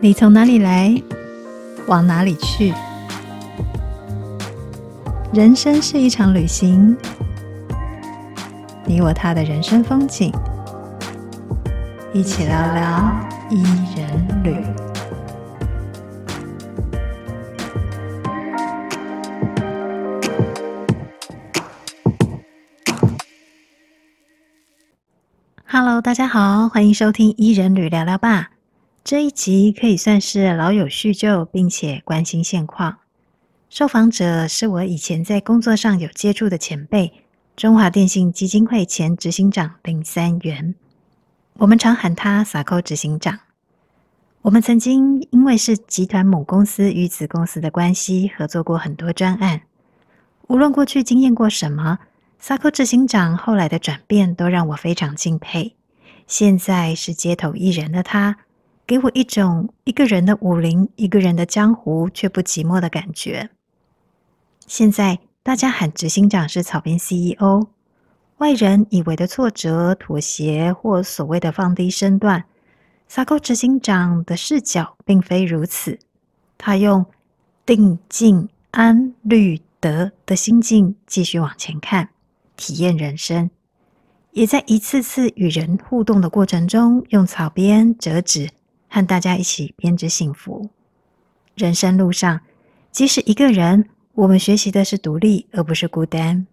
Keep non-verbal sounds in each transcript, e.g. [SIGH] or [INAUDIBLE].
你从哪里来，往哪里去？人生是一场旅行，你我他的人生风景，一起聊聊伊人旅。大家好，欢迎收听伊人旅聊聊吧。这一集可以算是老友叙旧，并且关心现况。受访者是我以前在工作上有接触的前辈，中华电信基金会前执行长林三元。我们常喊他 SACO 执行长。我们曾经因为是集团母公司与子公司的关系，合作过很多专案。无论过去经验过什么，SACO 执行长后来的转变都让我非常敬佩。现在是街头艺人的他。给我一种一个人的武林，一个人的江湖，却不寂寞的感觉。现在大家喊执行长是草编 CEO，外人以为的挫折、妥协或所谓的放低身段撒狗执行长的视角并非如此。他用定、静、安、虑、得的心境继续往前看，体验人生，也在一次次与人互动的过程中，用草编折纸。和大家一起编织幸福。人生路上，即使一个人，我们学习的是独立，而不是孤单。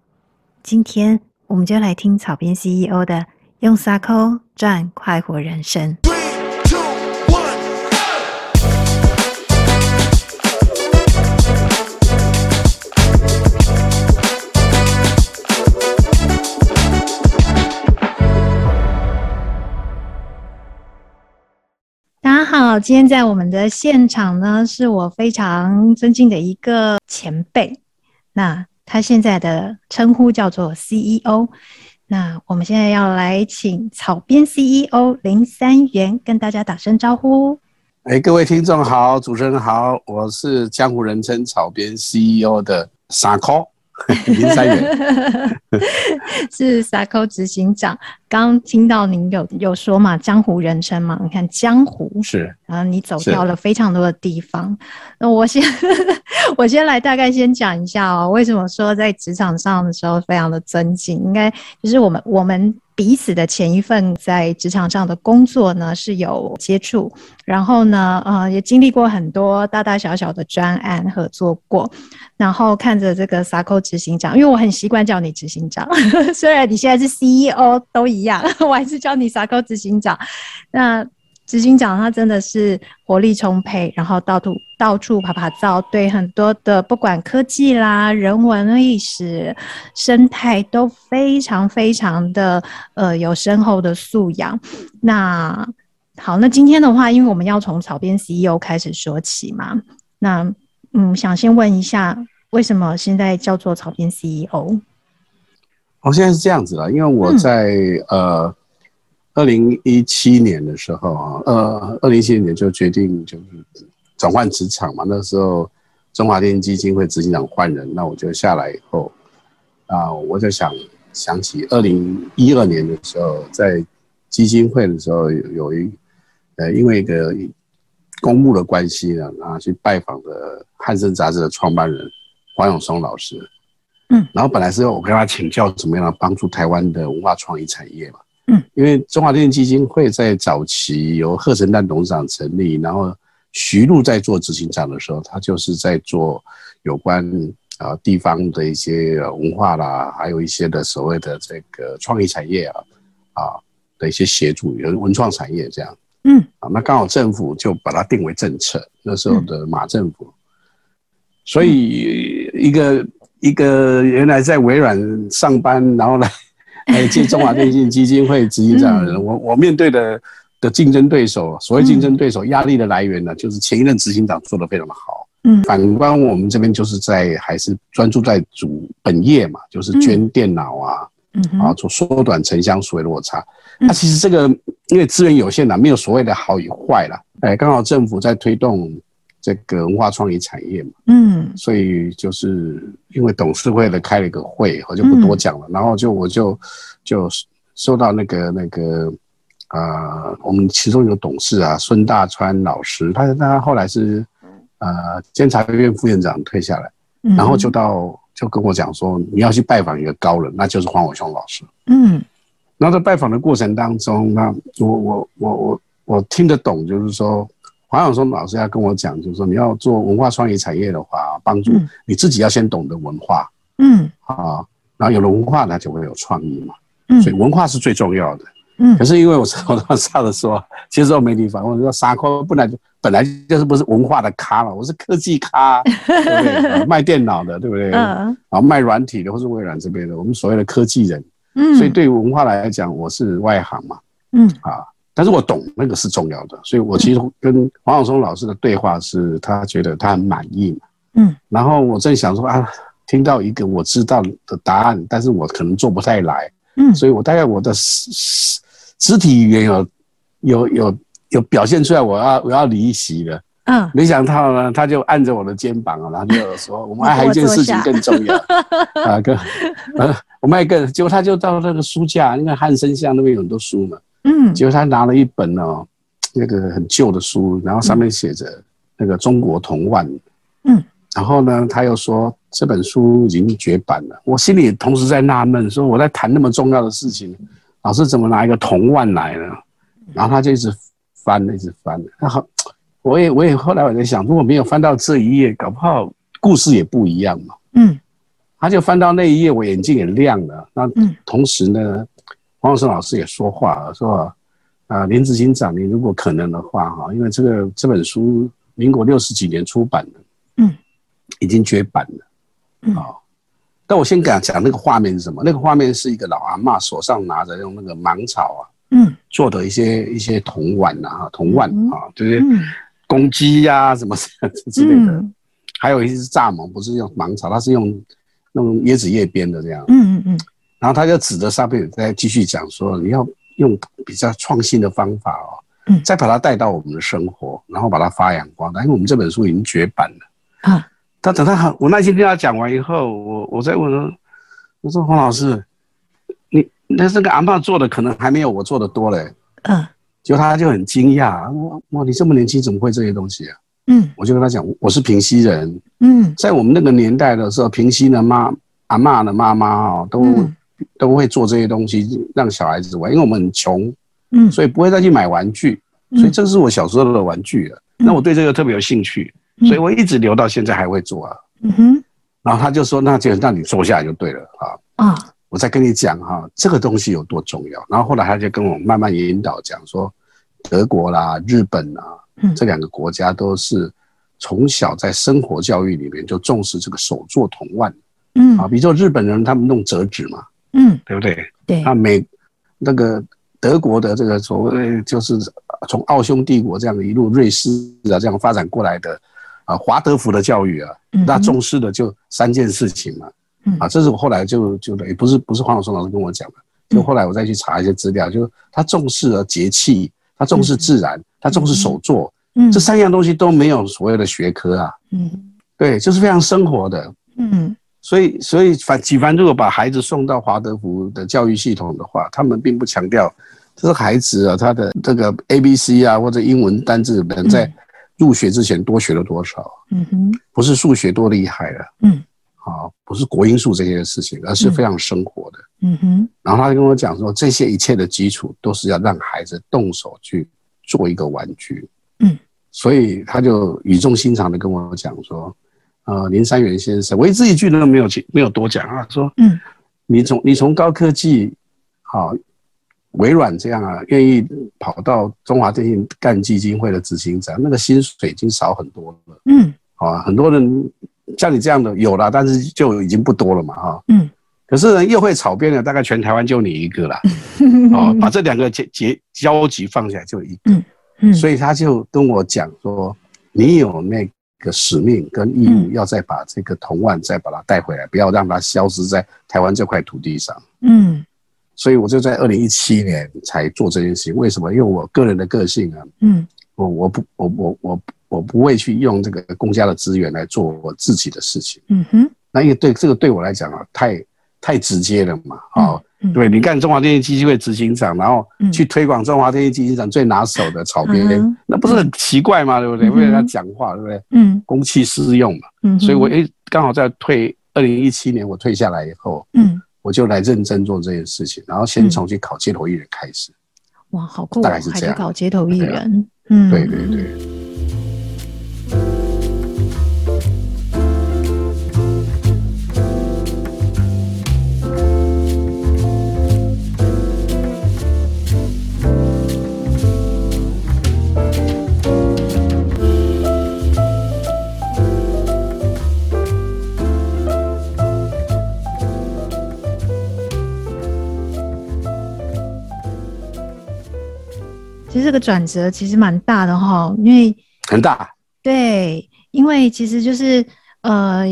今天，我们就来听草编 CEO 的“用沙扣赚快活人生”。好，今天在我们的现场呢，是我非常尊敬的一个前辈。那他现在的称呼叫做 CEO。那我们现在要来请草编 CEO 林三元跟大家打声招呼。哎，各位听众好，主持人好，我是江湖人称草编 CEO 的 SACO。林三元 [LAUGHS] 是 SACO 执行长。刚听到您有有说嘛，江湖人称嘛，你看江湖是，然后你走掉了非常多的地方。那我先 [LAUGHS] 我先来大概先讲一下哦，为什么说在职场上的时候非常的尊敬？应该就是我们我们。彼此的前一份在职场上的工作呢，是有接触，然后呢，呃，也经历过很多大大小小的专案合作过，然后看着这个 SACO 执行长，因为我很习惯叫你执行长，[LAUGHS] 虽然你现在是 CEO 都一一样，[LAUGHS] 我还是叫你 SACO 执行长。那执行长他真的是活力充沛，然后到处到处趴趴走，对很多的不管科技啦、人文历史、生态都非常非常的呃有深厚的素养。那好，那今天的话，因为我们要从草编 CEO 开始说起嘛，那嗯，想先问一下，为什么现在叫做草编 CEO？哦，现在是这样子了，因为我在、嗯、呃。二零一七年的时候啊，呃，二零一七年就决定就是转换职场嘛。那时候中华电信基金会执行长换人，那我就下来以后啊，我就想想起二零一二年的时候，在基金会的时候有有一呃，因为一个公募的关系呢，然后去拜访的汉森杂志的创办人黄永松老师，嗯，然后本来是我跟他请教怎么样帮助台湾的文化创意产业嘛。嗯，因为中华电信基金会在早期由贺陈旦董事长成立，然后徐璐在做执行长的时候，他就是在做有关啊地方的一些文化啦，还有一些的所谓的这个创意产业啊啊的一些协助，有文创产业这样。嗯，啊，那刚好政府就把它定为政策，那时候的马政府，所以一个一个原来在微软上班，然后呢。还有接中华电信基金会执行长的人，我我面对的的竞争对手，所谓竞争对手压力的来源呢，就是前一任执行长做的非常的好。嗯，反观我们这边就是在还是专注在主本业嘛，就是捐电脑啊，嗯，啊，做缩短城乡所谓落差。那其实这个因为资源有限呐，没有所谓的好与坏啦。哎，刚好政府在推动。这个文化创意产业嘛，嗯，所以就是因为董事会的开了一个会，我就不多讲了。嗯、然后就我就就收到那个那个呃，我们其中一个董事啊，孙大川老师，他他后来是呃监察院副院长退下来，然后就到就跟我讲说，你要去拜访一个高人，那就是黄伟雄老师。嗯，然后在拜访的过程当中，那我我我我我听得懂，就是说。黄永松老师要跟我讲，就是说你要做文化创意产业的话，帮助你自己要先懂得文化，嗯，啊，然后有了文化，那就会有创意嘛，嗯，所以文化是最重要的，嗯。可是因为我从头到尾的说，其实我没地方，我说沙科本来就本来就是不是文化的咖嘛，我是科技咖，[LAUGHS] 对不对？卖电脑的，对不对？嗯。然后卖软体的，或是微软这边的，我们所谓的科技人，嗯。所以对于文化来讲，我是外行嘛，嗯，啊。但是我懂那个是重要的，所以我其实跟黄永松老师的对话是，他觉得他很满意嘛，嗯，然后我正想说啊，听到一个我知道的答案，但是我可能做不太来，嗯，所以我大概我的肢肢体语言有有有有表现出来，我要我要离席了，嗯，没想到呢，他就按着我的肩膀啊，然后就说我们还有一件事情更重要。[LAUGHS] 啊，更呃，我们还更，结果他就到那个书架，因为汉生巷那边有很多书嘛。嗯，结果他拿了一本哦，[TSK] 那个很旧的书，然后上面写着那个中国铜腕，嗯，然后呢，他又说这本书已经绝版了。我心里同时在纳闷，说我在谈那么重要的事情，老师怎么拿一个铜腕来呢？然后他就一直翻，一直翻。然后 [TSK] 我也我也后来我在想，如果没有翻到这一页，搞不好故事也不一样嘛。嗯，他就翻到那一页，我眼睛也亮了。那同时呢，黄永松老师也说话了，说啊，林执行长，你如果可能的话，哈，因为这个这本书民国六十几年出版的，嗯，已经绝版了，嗯，但我先讲讲那个画面是什么？那个画面是一个老阿妈手上拿着用那个芒草啊，嗯，做的一些一些铜碗啊，铜碗啊，就是公鸡呀什么 [LAUGHS] 之类的，还有一些是蚱蜢，不是用芒草，它是用用椰子叶编的这样，嗯嗯嗯。然后他就指着上面再继续讲说，你要用比较创新的方法哦，嗯，再把它带到我们的生活，然后把它发扬光大。因为我们这本书已经绝版了啊。他等他我耐心听他讲完以后，我我再问说，我说黄老师，你那这个阿嬷做的可能还没有我做的多嘞。嗯，结果他就很惊讶，哇哇，你这么年轻怎么会这些东西啊？嗯，我就跟他讲，我是平溪人，嗯，在我们那个年代的时候，平溪的妈阿嬷的妈妈哦都。都会做这些东西让小孩子玩，因为我们很穷，嗯，所以不会再去买玩具，所以这是我小时候的玩具了。那我对这个特别有兴趣，所以我一直留到现在还会做啊。嗯哼，然后他就说：“那就让你坐下来就对了啊。”啊，我再跟你讲哈，这个东西有多重要。然后后来他就跟我慢慢引导讲说，德国啦、日本啊，这两个国家都是从小在生活教育里面就重视这个手作童玩，嗯啊，比如说日本人他们弄折纸嘛。嗯，对不对？对。那美那个德国的这个所谓就是从奥匈帝国这样一路瑞士啊这样发展过来的啊华德福的教育啊，那重视的就三件事情嘛。嗯。啊，这是我后来就就也不是不是黄永松老师跟我讲的，就后来我再去查一些资料，就他重视了节气，他重视自然，他重视手作，嗯，这三样东西都没有所谓的学科啊。嗯。对，就是非常生活的。嗯。所以，所以反举凡如果把孩子送到华德福的教育系统的话，他们并不强调这个孩子啊，他的这个 A B C 啊或者英文单字能在入学之前多学了多少？嗯哼，不是数学多厉害了，嗯，啊，不是国英数这些事情，而是非常生活的，嗯哼。然后他就跟我讲说，这些一切的基础都是要让孩子动手去做一个玩具，嗯，所以他就语重心长的跟我讲说。呃，林三元先生，我一字一句都没有没有多讲啊。说，嗯，你从你从高科技，好，微软这样啊，愿意跑到中华电信干基金会的执行长，那个薪水已经少很多了。嗯，啊，很多人像你这样的有了，但是就已经不多了嘛，哈。嗯，可是呢，又会炒边的，大概全台湾就你一个了。啊，把这两个结结交集放下来就一个。嗯嗯，所以他就跟我讲说，你有那个。个使命跟义务，要再把这个铜腕再把它带回来，不要让它消失在台湾这块土地上。嗯，所以我就在二零一七年才做这件事情。为什么？因为我个人的个性啊，嗯，我我不我我我我不会去用这个公家的资源来做我自己的事情。嗯哼，那因为对这个对我来讲啊，太太直接了嘛。啊，嗯、对，你干中华电信基金会执行长，然后去推广中华电信基金长最拿手的草编，嗯、那不是很奇怪吗？对不对？为了他讲话，对不对？嗯，公器私用嘛。嗯，所以我诶刚好在退二零一七年我退下来以后，嗯，我就来认真做这件事情，然后先从去考街头艺人开始。哇，好酷！大概是这样，考街头艺人。啊、嗯，对对对。这个转折其实蛮大的哈，因为很大。对，因为其实就是呃，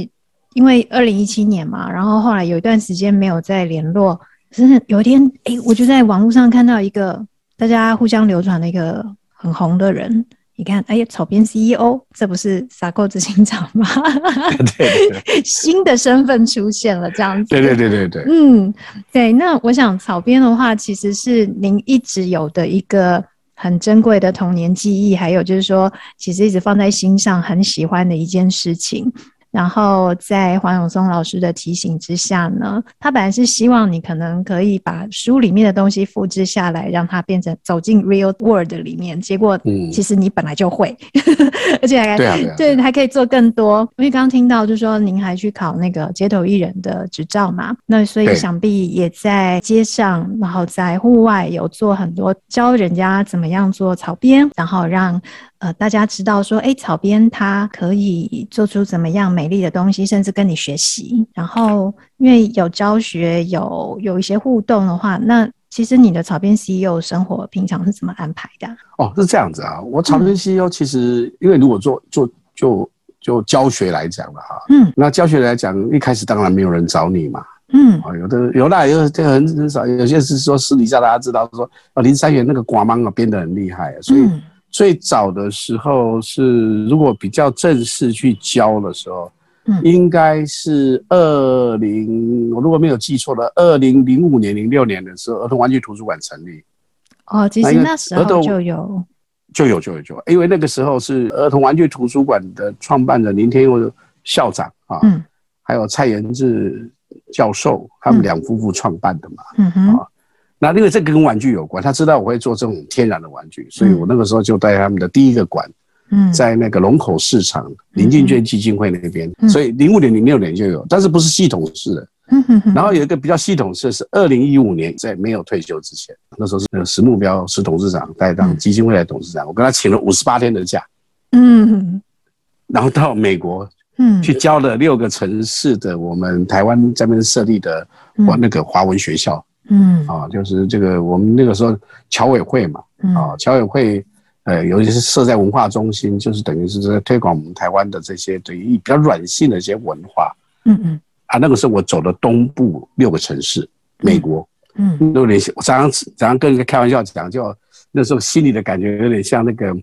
因为二零一七年嘛，然后后来有一段时间没有再联络，真的有一天，哎，我就在网络上看到一个大家互相流传的一个很红的人，你看，哎呀，草编 CEO，这不是 SACO 执行长吗？[LAUGHS] 对，对，对，新的身份出现了，这样子。对对对对对。嗯，对，那我想草编的话，其实是您一直有的一个。很珍贵的童年记忆，还有就是说，其实一直放在心上，很喜欢的一件事情。然后在黄永松老师的提醒之下呢，他本来是希望你可能可以把书里面的东西复制下来，让它变成走进 real world 里面。结果，其实你本来就会，嗯、[LAUGHS] 而且还对、啊、对，还可以做更多。因为刚刚听到就是说，您还去考那个街头艺人的执照嘛，那所以想必也在街上，然后在户外有做很多教人家怎么样做草编，然后让。呃，大家知道说，哎，草编它可以做出怎么样美丽的东西，甚至跟你学习。然后，因为有教学，有有一些互动的话，那其实你的草编 CEO 生活平常是怎么安排的？哦，是这样子啊。我草编 CEO 其实，嗯、因为如果做做就就教学来讲了哈，嗯，那教学来讲，一开始当然没有人找你嘛，嗯，啊，有的有的有这很很少，有些是说私底下大家知道说，哦，林三元那个瓜芒啊编得很厉害，所以。嗯最早的时候是，如果比较正式去教的时候，嗯，应该是二零，我如果没有记错的，二零零五年、零六年的时候，儿童玩具图书馆成立。哦，其实那时候就有，就有，就有，就有，因为那个时候是儿童玩具图书馆的创办人林天佑校长啊，嗯，还有蔡延志教授，他们两夫妇创办的嘛，嗯哼。那因为这个跟玩具有关，他知道我会做这种天然的玩具，所以我那个时候就带他们的第一个馆，嗯，在那个龙口市场林静娟基金会那边，所以零五年、零六年就有，但是不是系统式的。嗯哼哼。然后有一个比较系统式的是二零一五年，在没有退休之前，那时候是那个石目标石董事长带当基金会的董事长，我跟他请了五十八天的假，嗯，然后到美国，嗯，去教了六个城市的我们台湾这边设立的华那个华文学校。嗯啊，就是这个我们那个时候侨委会嘛，啊侨委会，呃，尤其是设在文化中心，就是等于是在推广我们台湾的这些对于比较软性的一些文化。嗯嗯，啊，那个时候我走了东部六个城市，美国，嗯，有点像我常常常常跟人家开玩笑讲，就那时候心里的感觉有点像那个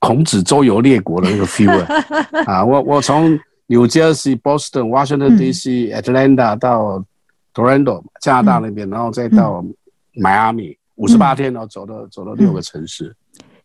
孔子周游列国的那个 feel 啊，[LAUGHS] 我我从 New Jersey、Boston、Washington D.C.、Atlanta 到。Toronto 加拿大那边，然后再到迈阿密，五十八天，然后走了走了六个城市，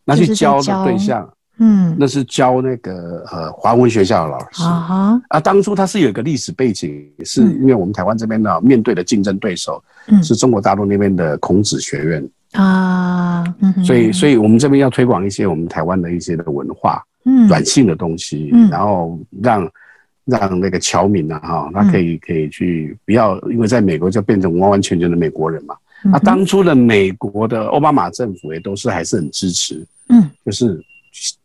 那去教的对象，嗯，那是教那个呃华文学校的老师。啊。啊，当初他是有一个历史背景，是因为我们台湾这边呢面对的竞争对手，嗯。是中国大陆那边的孔子学院。啊，所以所以我们这边要推广一些我们台湾的一些的文化，嗯，软性的东西，嗯。然后让。让那个侨民啊，哈，他可以可以去，不要因为在美国就变成完完全全的美国人嘛。那当初的美国的奥巴马政府也都是还是很支持，嗯，就是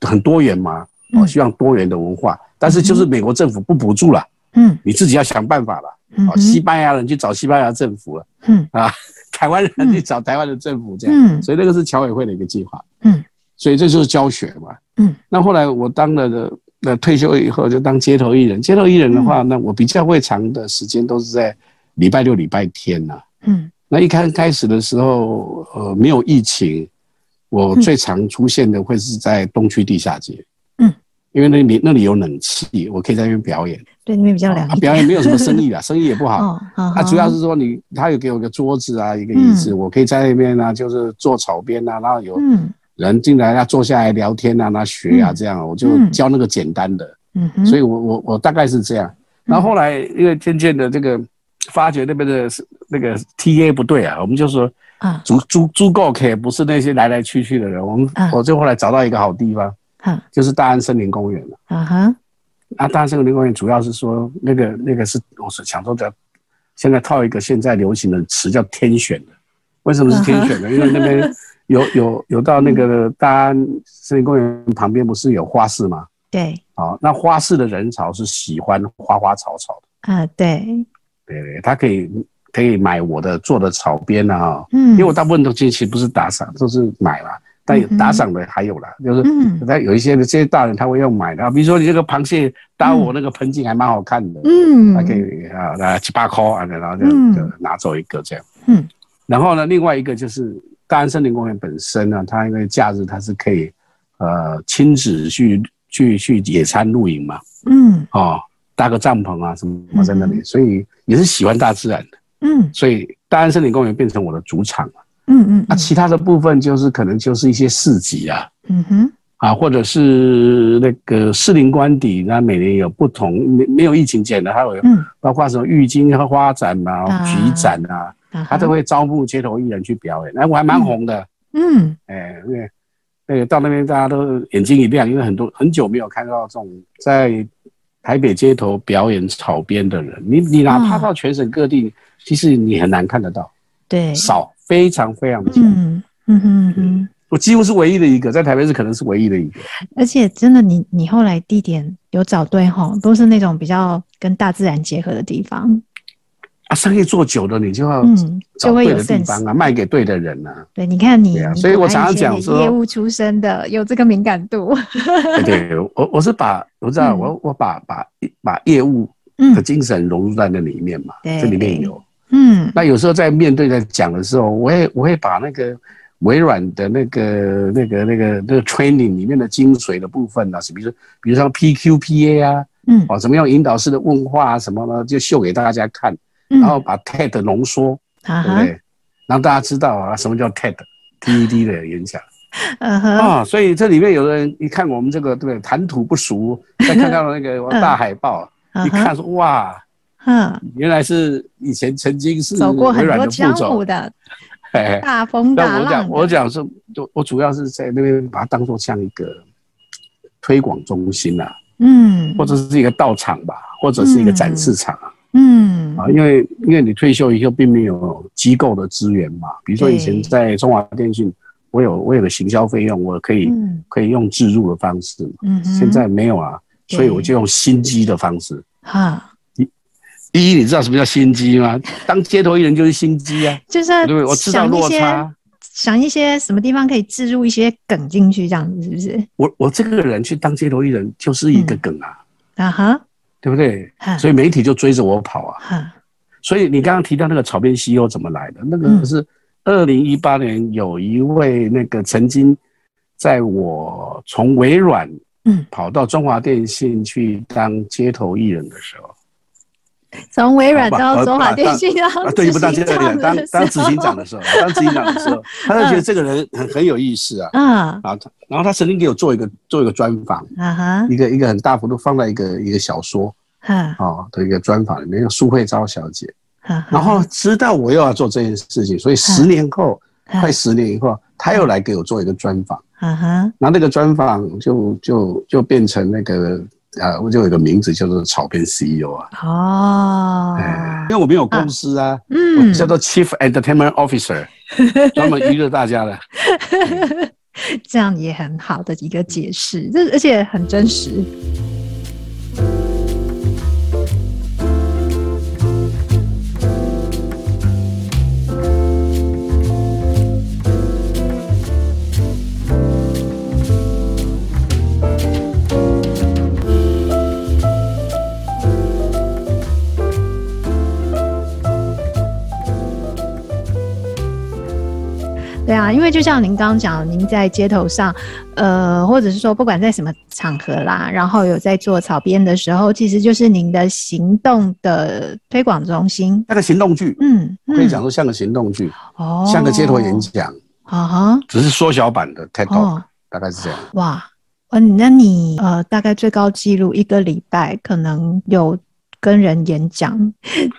很多元嘛，我希望多元的文化，但是就是美国政府不补助了，嗯，你自己要想办法了，哦，西班牙人去找西班牙政府了，嗯。啊，[LAUGHS] 台湾人去找台湾的政府这样，所以那个是侨委会的一个计划，嗯，所以这就是教学嘛，嗯，那后来我当了的。那退休以后就当街头艺人。街头艺人的话，那我比较会长的时间都是在礼拜六、礼拜天呐。嗯。那一开开始的时候，呃，没有疫情，我最常出现的会是在东区地下街。嗯。因为那里那里有冷气，我可以在那边表演。对，那边比较凉。表演没有什么生意啊，[LAUGHS] 生意也不好。哦哦、啊，主要是说你他有给我一个桌子啊，一个椅子，嗯、我可以在那边呢、啊，就是坐草边啊，然后有人进来要坐下来聊天啊，那学啊这样，我就教那个简单的。嗯哼。所以我我我大概是这样。然后后来因为渐渐的这个发觉那边的那个 TA 不对啊，我们就说啊，足足足够可以，不是那些来来去去的人。我们我就后来找到一个好地方。就是大安森林公园了。啊哈，那大安森林公园主要是说那个那个是我是想说的，现在套一个现在流行的词叫天选的。为什么是天选的？因为那边有有有到那个大安森林公园旁边不是有花市吗？对。好，那花市的人潮是喜欢花花草草的。啊，对。对对，他可以可以买我的做的草编啊。嗯。因为我大部分都其实不是打赏，都是买嘛。但有打赏的还有啦，嗯、就是他有一些的这些大人他会要买的，比如说你这个螃蟹搭我那个盆景还蛮好看的，嗯，还可以啊，那七八块啊，然后就就拿走一个这样，嗯，然后呢，另外一个就是大安森林公园本身呢，它因为假日它是可以呃亲子去去去野餐露营嘛，嗯，哦，搭个帐篷啊什么在那里，所以也是喜欢大自然的，嗯，所以大安森林公园变成我的主场了。嗯嗯，那、啊、其他的部分就是可能就是一些市集啊，嗯哼，啊，或者是那个士林官邸，那每年有不同，没没有疫情前的，还有，嗯，包括什么郁金和花展啊、菊展啊，他都会招募街头艺人去表演，哎，我还蛮红的，嗯，哎，因为那个到那边大家都眼睛一亮，因为很多很久没有看到这种在台北街头表演草编的人，你你哪怕到全省各地，其实你很难看得到，对，少。非常非常的强，嗯嗯哼哼，我几乎是唯一的一个，在台北市可能是唯一的一个。而且真的你，你你后来地点有找对哈，都是那种比较跟大自然结合的地方。啊，生意做久了，你就要找对的地方啊，卖给对的人啊。对，你看你，所以我常常讲说，业务出身的有这个敏感度。对 [LAUGHS] 对，我我是把我知道，我我把把把业务的精神融入在那里面嘛，这里面有。嗯，那有时候在面对在讲的时候，我也我会把那个微软的那个那个那个那个 training 里面的精髓的部分啊，是比如说比如说 PQPA 啊，嗯，哦，怎么样引导式的问话啊什么呢，就秀给大家看，然后把 TED 浓缩，对不对？让大家知道啊，什么叫 TED，TED 的演讲，[LAUGHS] 啊，所以这里面有人一看我们这个对不对，谈吐不熟，再看到那个 [LAUGHS] 大海报，一看说哇。哼，原来是以前曾经是走过很多江湖的，[LAUGHS] 大风大浪。我讲，我讲是，我我主要是在那边把它当做像一个推广中心啊，嗯，或者是一个道场吧，或者是一个展示场啊，嗯啊，因为因为你退休以后并没有机构的资源嘛，比如说以前在中华电信，我有我有个行销费用，我可以可以用自入的方式，嗯，现在没有啊，所以我就用心机的方式，哈。第一，你知道什么叫心机吗？当街头艺人就是心机啊，[LAUGHS] 就是对对？我知道落差，想一些什么地方可以置入一些梗进去，这样子是不是？我我这个人去当街头艺人就是一个梗啊，嗯、啊哈，对不对？所以媒体就追着我跑啊。所以你刚刚提到那个草编 CEO 怎么来的？那个是二零一八年有一位那个曾经在我从微软嗯跑到中华电信去当街头艺人的时候。[LAUGHS] 从微软到中华电信啊，对，不当接着当当执行长的时候，当执行长的时候，[LAUGHS] 他就觉得这个人很很有意思啊，嗯，然后他然后他曾经给我做一个做一个专访，啊哈，一个一个很大幅度放在一个一个小说，哈，哦的一个专访里面，叫苏慧昭小姐，然后知道我又要做这件事情，所以十年后，快十年以后，他又来给我做一个专访，啊哈，然后那个专访就就就变成那个。啊，我就有一个名字叫做草编 CEO 啊。哦，因为我没有公司啊，嗯，我叫做 Chief Entertainment Officer，[LAUGHS] 专门娱乐大家的。[LAUGHS] 这样也很好的一个解释，这而且很真实。为就像您刚刚讲，您在街头上，呃，或者是说不管在什么场合啦，然后有在做草编的时候，其实就是您的行动的推广中心，那个行动剧，嗯，可以讲说像个行动剧，哦，像个街头演讲，啊哈，只是缩小版的 TED Talk，大概是这样。哇，嗯，那你呃，大概最高纪录一个礼拜可能有。跟人演讲，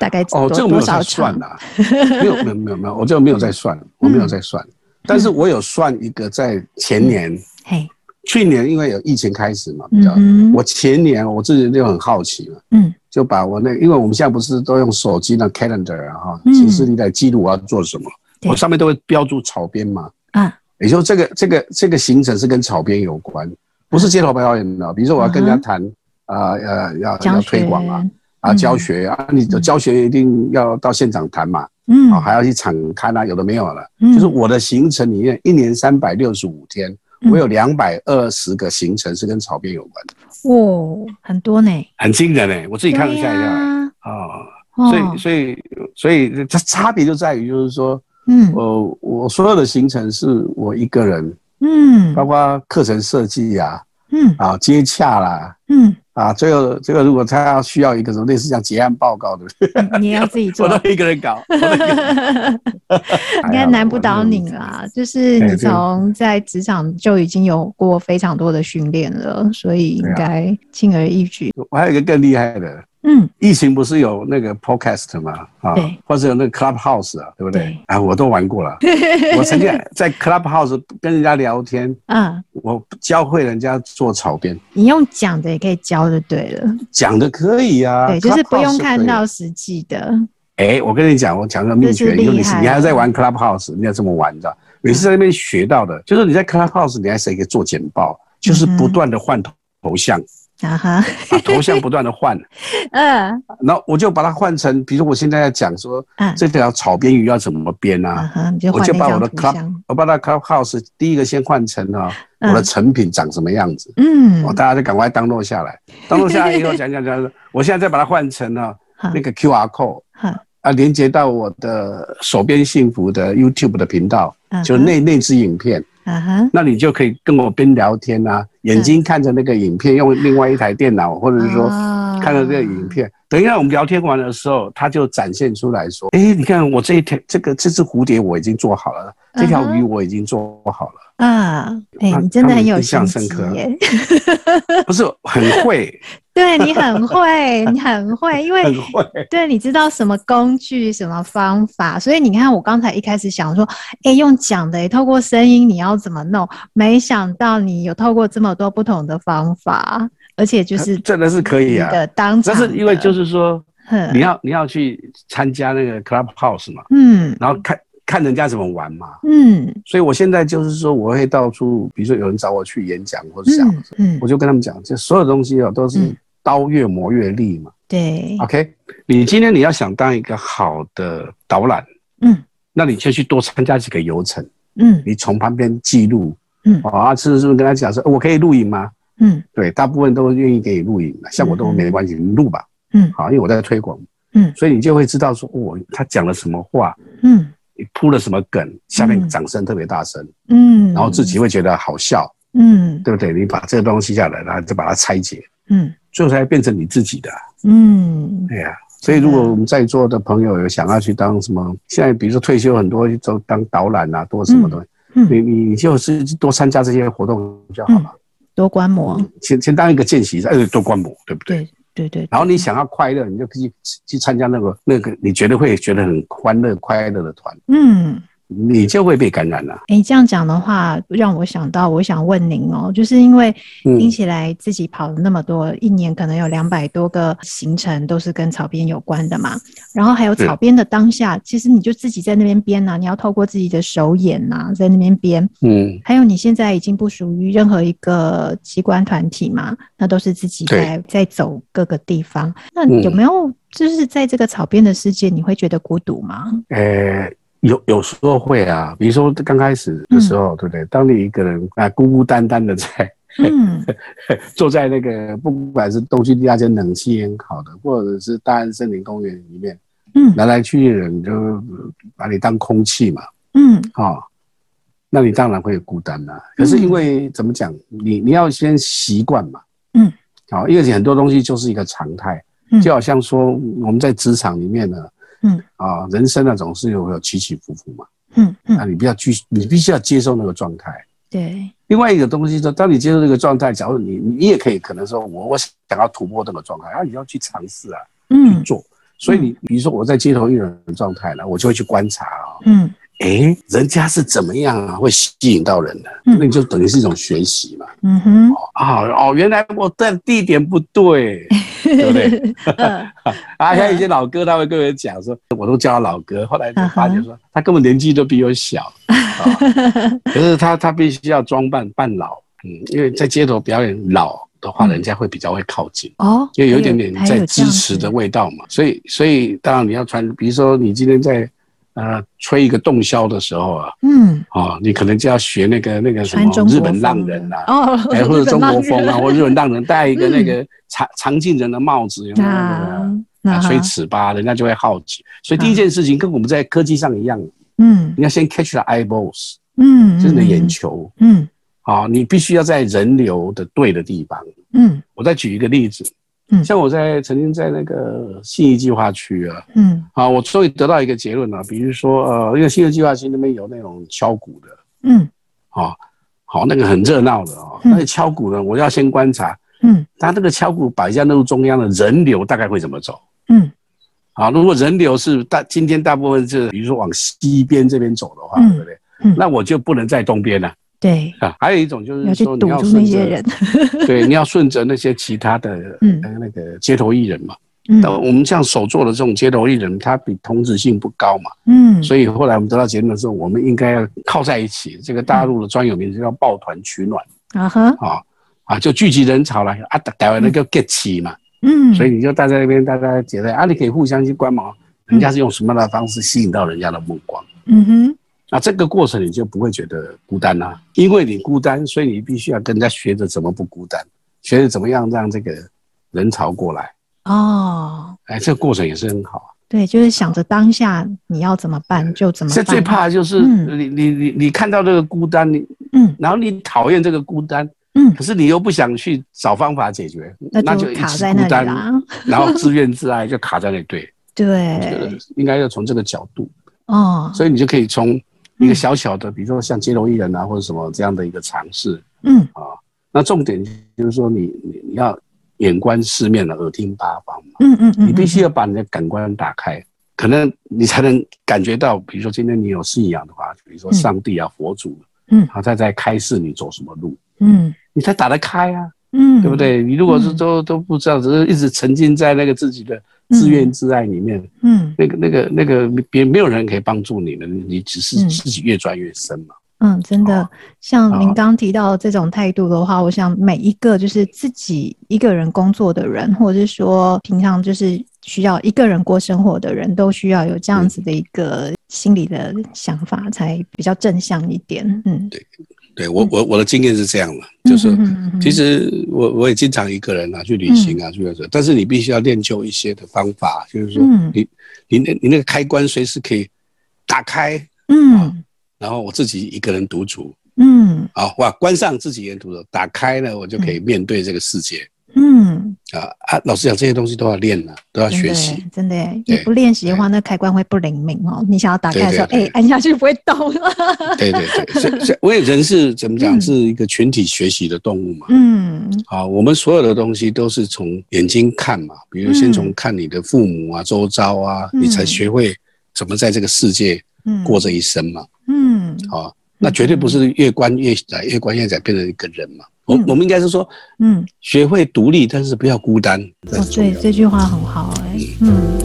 大概哦，这个没有在算呐，没有没有没有没有，我这个没有在算，我没有在算，但是我有算一个在前年，嘿，去年因为有疫情开始嘛，比较，我前年我自己就很好奇嘛，嗯，就把我那，因为我们现在不是都用手机那 calendar 啊哈，其实你在记录我要做什么，我上面都会标注草编嘛，啊，也就这个这个这个行程是跟草编有关，不是街头表演的，比如说我要跟人家谈啊呃要要推广啊。啊，教学啊，你的教学一定要到现场谈嘛，嗯，啊，还要去场勘啊，有的没有了，嗯，就是我的行程里面，一年三百六十五天，我有两百二十个行程是跟草编有关的，哦，很多呢，很惊人呢，我自己看了一下一下，啊，所以所以所以这差别就在于就是说，嗯，我我所有的行程是我一个人，嗯，包括课程设计呀，嗯，啊，接洽啦，嗯。啊，最后这个如果他要需要一个什么类似像结案报告的，你要自己做，[LAUGHS] 我都一个人搞，[LAUGHS] 应该难不倒你啦。就是你从在职场就已经有过非常多的训练了，所以应该轻而易举。我还有一个更厉害的。嗯，疫情不是有那个 podcast 吗？啊，或者有那个 Clubhouse 啊，对不对？啊，我都玩过了。[LAUGHS] 我曾经在 Clubhouse 跟人家聊天，嗯，我教会人家做草编。你用讲的也可以教就对了，讲的可以啊，对，就是不用看到实际的。哎，我跟你讲，我讲个秘诀，因为你你还在玩 Clubhouse，你要这么玩，你知道？你是在那边学到的，就是你在 Clubhouse，你还是可以做简报，就是不断的换头头像。啊哈，把头像不断的换，[LAUGHS] 嗯，然后我就把它换成，比如我现在在讲说，嗯，这条草编鱼要怎么编啊？我就把我的 club，我把它 clubhouse 第一个先换成啊，我的成品长什么样子？嗯，我大家就赶快 download 下来，download 下来以后讲讲讲，我现在再把它换成了那个 QR code，啊，连接到我的手编幸福的 YouTube 的频道，就那那支影片。啊哈，那你就可以跟我边聊天啊，眼睛看着那个影片，用另外一台电脑，或者是说看着这个影片。等一下我们聊天完的时候，他就展现出来说：“哎，你看我这一条这个这只蝴蝶我已经做好了，这条鱼我已经做好了。”啊，哎，你真的很有印象深刻！[LAUGHS] 不是很会。[LAUGHS] 对，你很会，你很会，因为。对，你知道什么工具、什么方法，所以你看，我刚才一开始想说，哎，用讲的，透过声音，你要怎么弄？没想到你有透过这么多不同的方法，而且就是真的是可以啊。的当场，但是因为就是说，你要你要去参加那个 Clubhouse 嘛，嗯，然后看看人家怎么玩嘛，嗯，所以我现在就是说，我会到处，比如说有人找我去演讲或者讲，嗯，我就跟他们讲，这所有东西哦，都是。刀越磨越利嘛，对，OK，你今天你要想当一个好的导览，嗯，那你就去多参加几个游程，嗯，你从旁边记录，嗯，啊，是是不是跟他讲说，我可以录影吗？嗯，对，大部分都愿意给你录影，像我都没关系，你录吧，嗯，好，因为我在推广，嗯，所以你就会知道说，哦，他讲了什么话，嗯，你铺了什么梗，下面掌声特别大声，嗯，然后自己会觉得好笑，嗯，对不对？你把这个东西下来，然后就把它拆解，嗯。最后才变成你自己的，嗯，对呀、啊，所以如果我们在座的朋友有想要去当什么，现在比如说退休很多都当导览啊，多什么东西，嗯，你你就是多参加这些活动就好了，嗯、多观摩，先先当一个见习，哎，多观摩，对不对？对对对。然后你想要快乐，你就可以去参加那个那个你觉得会觉得很欢乐快乐的团，嗯。你就会被感染了。哎，这样讲的话，让我想到，我想问您哦，就是因为听起来自己跑了那么多，一年可能有两百多个行程都是跟草编有关的嘛。然后还有草编的当下，其实你就自己在那边编呐，你要透过自己的手眼呐，在那边编。嗯。还有你现在已经不属于任何一个机关团体嘛，那都是自己在在走各个地方。那有没有就是在这个草编的世界，你会觉得孤独吗？呃。有有时候会啊，比如说刚开始的时候，嗯、对不对？当你一个人啊孤孤单单的在，嗯、[LAUGHS] 坐在那个不管是东区地下街冷气很好的，或者是大安森林公园里面，嗯，来来去去的人就把你当空气嘛，嗯，啊、哦，那你当然会孤单啦。可是因为怎么讲，你你要先习惯嘛。嗯。好，因为很多东西就是一个常态。就好像说我们在职场里面呢，嗯啊，人生呢总是有有起起伏伏嘛。嗯嗯。那你不要去，你必须要接受那个状态。对。另外一个东西说，当你接受这个状态，假如你你也可以可能说我我想要突破这个状态，然后你要去尝试啊，嗯，去做。所以你比如说我在街头艺人的状态呢，我就会去观察啊，嗯。哎，人家是怎么样啊？会吸引到人的，那你就等于是一种学习嘛。嗯哼。哦哦，原来我的地点不对，[LAUGHS] 对不对？[LAUGHS] 啊，像一些老哥，他会跟人讲说，我都叫他老哥。后来就发觉说，他根本年纪都比我小。[LAUGHS] 可是他他必须要装扮扮老，嗯，因为在街头表演老的话，人家会比较会靠近。哦。因为有一点点在支持的味道嘛。所以所以当然你要穿，比如说你今天在。呃，吹一个洞箫的时候啊，嗯，哦，你可能就要学那个那个什么日本浪人呐，哦，哎，或者中国风啊，或者日本浪人戴一个那个长长颈人的帽子，有没有？那个吹尺八，人家就会好奇。所以第一件事情跟我们在科技上一样，嗯，你要先 catch the eyeballs，嗯，就是你的眼球，嗯，好，你必须要在人流的对的地方，嗯，我再举一个例子。像我在曾经在那个信义计划区啊，嗯，啊，我终于得到一个结论了，比如说呃，因为信义计划区那边有那种敲鼓的，嗯，好，好，那个很热闹的啊，那个敲鼓呢，我要先观察，嗯，他那个敲鼓摆在那个中央的人流大概会怎么走，嗯，好，如果人流是大今天大部分是比如说往西边这边走的话，对不对？嗯，那我就不能在东边了。对啊，还有一种就是说你要顺着，对，你要顺着那些其他的嗯那个街头艺人嘛。嗯，我们像手做的这种街头艺人，他比同质性不高嘛。嗯，所以后来我们得到结论的时候，我们应该要靠在一起。这个大陆的专有名词叫抱团取暖。啊哈，啊啊，就聚集人潮了啊，台湾那个 get 起嘛。嗯，所以你就待在那边，大家觉得啊，你可以互相去观摩，人家是用什么样的方式吸引到人家的目光。嗯哼。那这个过程你就不会觉得孤单啦，因为你孤单，所以你必须要跟人家学着怎么不孤单，学着怎么样让这个人潮过来。哦，哎，这个过程也是很好。对，就是想着当下你要怎么办就怎么办。这最怕就是你你你你看到这个孤单，你嗯，然后你讨厌这个孤单，嗯，可是你又不想去找方法解决，那就卡在那里啦。然后自怨自艾就卡在那里。对 [LAUGHS] 对，应该要从这个角度哦，所以你就可以从。一个小小的，比如说像街头艺人啊，或者什么这样的一个尝试，嗯。啊，那重点就是说你你你要眼观四面的，耳听八方嘛，嗯嗯嗯，你必须要把你的感官打开，可能你才能感觉到，比如说今天你有信仰的话，比如说上帝啊、佛祖，嗯，他，他在开示你走什么路，嗯，你才打得开啊，嗯，对不对？你如果是都都不知道，只是一直沉浸在那个自己的。自怨自艾里面，嗯，那个、那个、那个，别没有人可以帮助你的，你只是自己越钻越深嘛。嗯，真的，像您刚提到这种态度的话，我想每一个就是自己一个人工作的人，或者是说平常就是需要一个人过生活的人，都需要有这样子的一个心理的想法，才比较正向一点。嗯，对。对我我我的经验是这样的，就是其实我我也经常一个人啊去旅行啊去这，但是你必须要练就一些的方法，就是说你你那你那个开关随时可以打开，嗯，然后我自己一个人独处，嗯，啊哇，关上自己一个人独处，打开了我就可以面对这个世界。嗯啊啊！老实讲，这些东西都要练呢，都要学习。真的，你不练习的话，那开关会不灵敏哦。你想要打开的时候，哎，按下去不会动 [LAUGHS] 了。对对对，所以所以，人是怎么讲，是一个群体学习的动物嘛。嗯。好，我们所有的东西都是从眼睛看嘛，比如先从看你的父母啊、周遭啊，你才学会怎么在这个世界过这一生嘛。嗯。好，那绝对不是越关越窄，越关越窄变成一个人嘛。我我们应该是说，嗯，学会独立，但是不要孤单。哦，对，这句话很好，哎，嗯。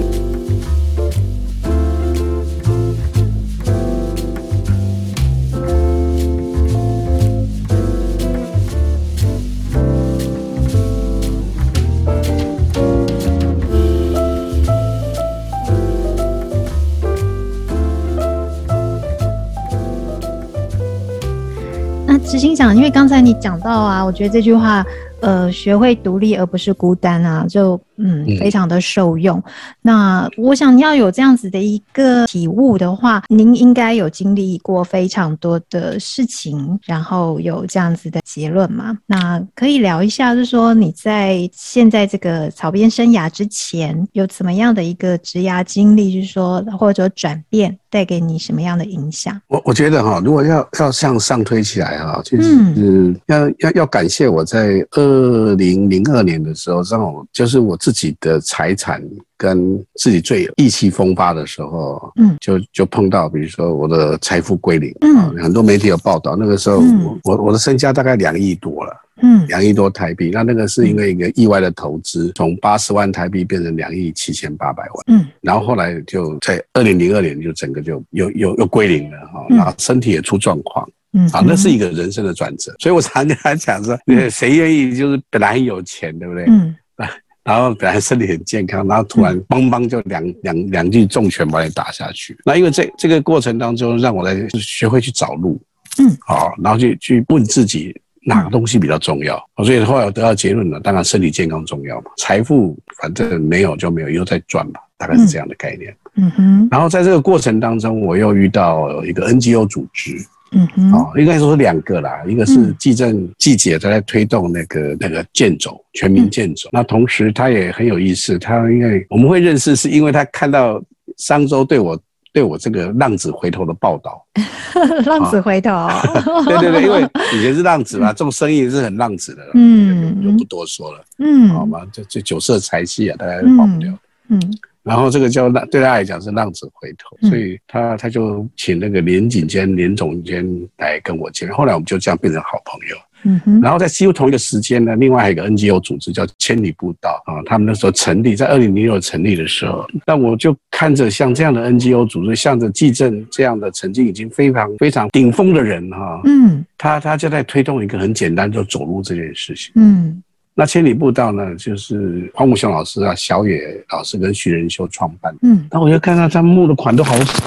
执行长，因为刚才你讲到啊，我觉得这句话，呃，学会独立而不是孤单啊，就嗯，非常的受用。嗯、那我想要有这样子的一个体悟的话，您应该有经历过非常多的事情，然后有这样子的结论嘛？那可以聊一下，就是说你在现在这个草编生涯之前有怎么样的一个职涯经历，就是说或者转变带给你什么样的影响？我我觉得哈，如果要要向上推起来哈，就是要要要感谢我在二零零二年的时候，让我就是我自己的财产跟自己最意气风发的时候，嗯，就就碰到，比如说我的财富归零，嗯，很多媒体有报道，那个时候我我我的身家大概两亿多了。嗯，两亿多台币，那那个是因为一个意外的投资，从八十万台币变成两亿七千八百万。嗯，然后后来就在二零零二年就整个就又又又归零了哈，然后身体也出状况。嗯，啊，那是一个人生的转折。所以我常跟他讲说，谁愿意就是本来很有钱，对不对？嗯，[LAUGHS] 然后本来身体很健康，然后突然邦邦就两两两记重拳把你打下去。那因为这这个过程当中，让我来学会去找路。嗯，好，然后去去问自己。哪个东西比较重要？所以后来我得到结论了，当然身体健康重要嘛。财富反正没有就没有，以后再赚嘛，大概是这样的概念。嗯哼。然后在这个过程当中，我又遇到一个 NGO 组织。嗯哼。哦，应该说是两个啦，一个是季正季姐在推动那个那个健走全民健走。那同时他也很有意思，他因为我们会认识，是因为他看到商周对我。对我这个浪子回头的报道，[LAUGHS] 浪子回头，[LAUGHS] 对对对，因为以前是浪子嘛，做生意是很浪子的，嗯，就不多说了，嗯，好吗？这这酒色财气啊，大家都跑不掉，嗯，然后这个叫浪，对他来讲是浪子回头，所以他他就请那个连警监、连总监来跟我见面，后来我们就这样变成好朋友。嗯哼，然后在几乎同一个时间呢，另外还有一个 NGO 组织叫千里步道啊，他们那时候成立，在二零零六成立的时候，那我就看着像这样的 NGO 组织，像着季正这样的曾经已经非常非常顶峰的人哈，嗯，他他就在推动一个很简单，就走路这件事情，嗯，那千里步道呢，就是黄武雄老师啊、小野老师跟徐仁修创办，嗯，那我就看到他们募的款都好少。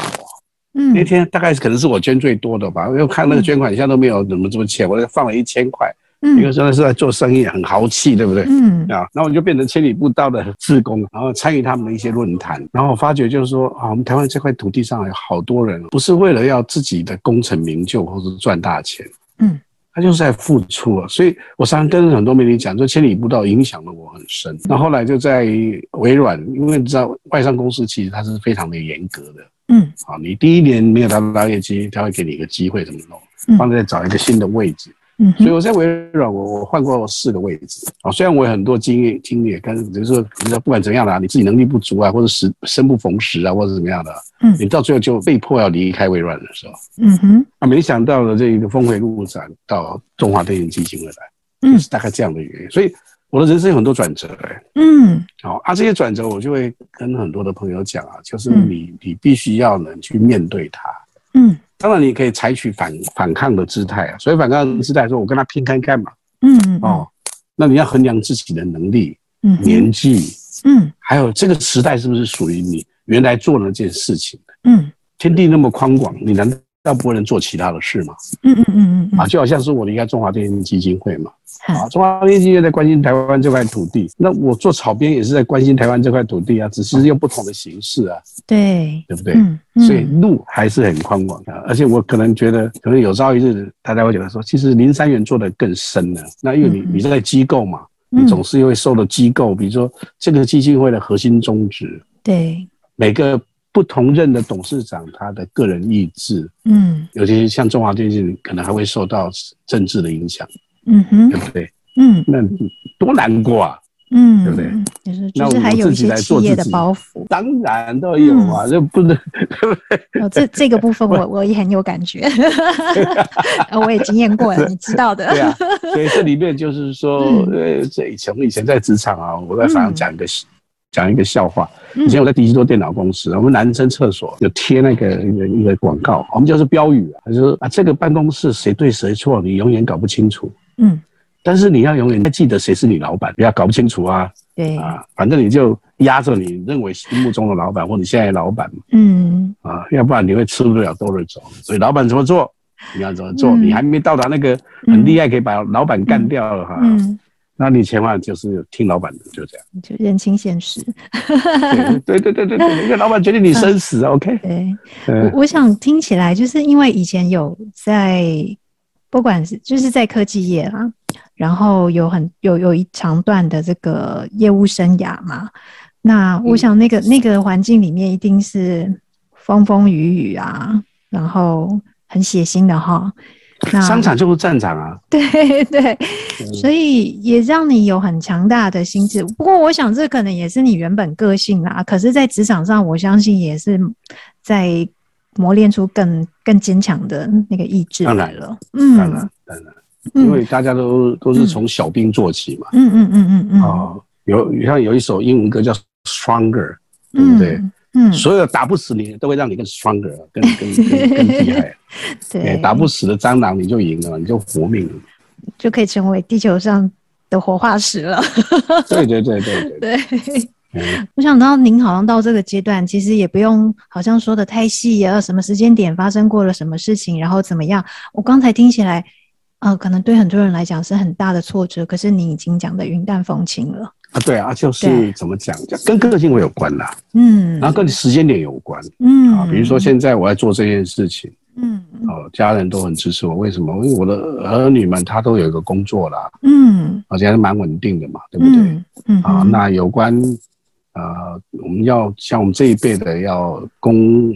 嗯，那天大概可能是我捐最多的吧，因为看那个捐款，现在都没有怎么这么钱，我就放了一千块。嗯，因为真的是在做生意，很豪气，对不对？嗯啊，那我就变成千里步道的志工，然后参与他们的一些论坛，然后我发觉就是说啊，我们台湾这块土地上有好多人，不是为了要自己的功成名就或者赚大钱，嗯，他就是在付出啊。所以我常常跟很多媒体讲，说千里步道影响了我很深。那后，后来就在微软，因为你知道外商公司其实它是非常的严格的。嗯，好，你第一年没有达到业绩，他会给你一个机会，怎么弄？帮你再找一个新的位置。嗯，所以我在微软，我我换过四个位置。啊，虽然我有很多经验经历，但是比如说，你说不管怎样的啊，你自己能力不足啊，或者时生不逢时啊，或者怎么样的，嗯，你到最后就被迫要离开微软的时候，嗯哼，啊，没想到的这一个峰回路转到中华电信基金会来，就是大概这样的原因，所以。我的人生有很多转折，哎，嗯，好啊，这些转折我就会跟很多的朋友讲啊，就是你你必须要能去面对它，嗯，当然你可以采取反反抗的姿态啊，所以反抗的姿态说，我跟他拼看看嘛，嗯嗯哦，那你要衡量自己的能力，嗯，年纪，嗯，还有这个时代是不是属于你原来做那件事情。的，嗯，天地那么宽广，你难道不能做其他的事嘛？嗯嗯嗯嗯，啊，就好像是我离开中华电信基金会嘛。啊，中华电信在关心台湾这块土地，那我做草编也是在关心台湾这块土地啊，只是用不同的形式啊，对，对不对？所以路还是很宽广的，而且我可能觉得，可能有朝一日大家会觉得说，其实林三元做得更深了。那因为你你在机构嘛，你总是因为受了机构，比如说这个基金会的核心宗旨，对，每个不同任的董事长他的个人意志，嗯，尤其是像中华电信，可能还会受到政治的影响。嗯哼，对不对？嗯，那多难过啊，嗯，对不对？就是就是还有一些企业的包袱，当然都有啊，这不能，对不对？哦，这这个部分我 [LAUGHS] 我也很有感觉，[LAUGHS] 我也经验过了，你知道的。对啊，所以这里面就是说，呃，这以前我以前在职场啊，我在反正讲一个讲一个笑话。以前我在迪西多电脑公司，我们男生厕所有贴那个一个一个广告，我们就是标语啊，他说啊，这个办公室谁对谁错，你永远搞不清楚。嗯，但是你要永远记得谁是你老板，不要搞不清楚啊。对啊，反正你就压着你认为心目中的老板或你现在的老板。嗯啊，要不然你会吃不了兜着走。所以老板怎么做，你要怎么做。你还没到达那个很厉害可以把老板干掉了哈。嗯，那你千万就是听老板的，就这样，就认清现实。对对对对对，因为老板决定你生死，OK。对，我我想听起来就是因为以前有在，不管是就是在科技业啦，然后有很有有一长段的这个业务生涯嘛。那我想那个、嗯、那个环境里面一定是风风雨雨啊，然后很血腥的哈。那商场就是战场啊，对对，所以也让你有很强大的心智。不过，我想这可能也是你原本个性啦。可是，在职场上，我相信也是在磨练出更更坚强的那个意志当然了。嗯，当然，当然，因为大家都都是从小兵做起嘛。嗯嗯嗯嗯嗯。哦，有像有一首英文歌叫《Stronger》，对不对？嗯，所有打不死你，都会让你更 stronger，更更更更厉害。[LAUGHS] 对，打不死的蟑螂，你就赢了，你就活命了，就可以成为地球上的活化石了。[LAUGHS] 对对对对对。对，嗯、我想到您好像到这个阶段，其实也不用好像说的太细啊，什么时间点发生过了什么事情，然后怎么样。我刚才听起来，呃，可能对很多人来讲是很大的挫折，可是你已经讲的云淡风轻了。啊，对啊，就是怎么讲讲，跟个性会有关啦，嗯，然后跟你时间点有关，嗯。啊，比如说现在我在做这件事情，嗯，哦，家人都很支持我，为什么？因为我的儿女们他都有一个工作啦，嗯，而且还是蛮稳定的嘛，对不对？嗯，嗯啊，那有关呃，我们要像我们这一辈的要供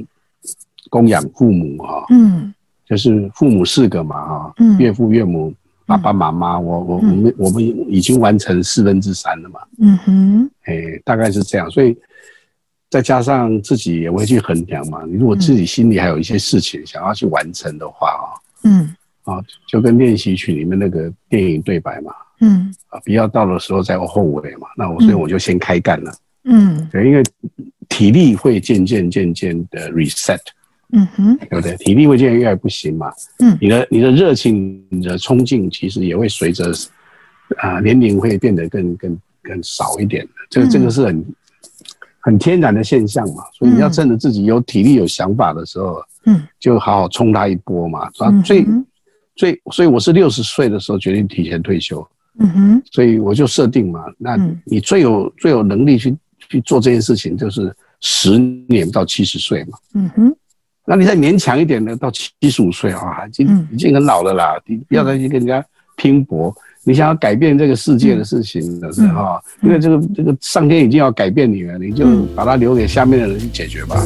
供养父母哈，嗯，就是父母四个嘛，哈，嗯，岳父岳母。爸爸妈妈，我我我们我们已经完成四分之三了嘛。嗯哼，哎，大概是这样，所以再加上自己也会去衡量嘛。你如果自己心里还有一些事情想要去完成的话啊，嗯，啊，就跟练习曲里面那个电影对白嘛，嗯，啊，不要到的时候再后悔嘛。那我所以我就先开干了，嗯，对，因为体力会渐渐渐渐的 reset。嗯哼，对不对？体力会渐渐越来越不行嘛。嗯，你的你的热情、你的冲劲，其实也会随着啊年龄会变得更更更少一点的。这个这个是很很天然的现象嘛。所以你要趁着自己有体力、有想法的时候，嗯，就好好冲他一波嘛。啊，最最，所以我是六十岁的时候决定提前退休。嗯哼，所以我就设定嘛，那你最有最有能力去去做这件事情，就是十年到七十岁嘛。嗯哼。那你再勉强一点呢？到七十五岁啊，已经已经很老了啦。你不要再去跟人家拼搏。你想要改变这个世界的事情的时候，因为这个这个上天已经要改变你了，你就把它留给下面的人去解决吧。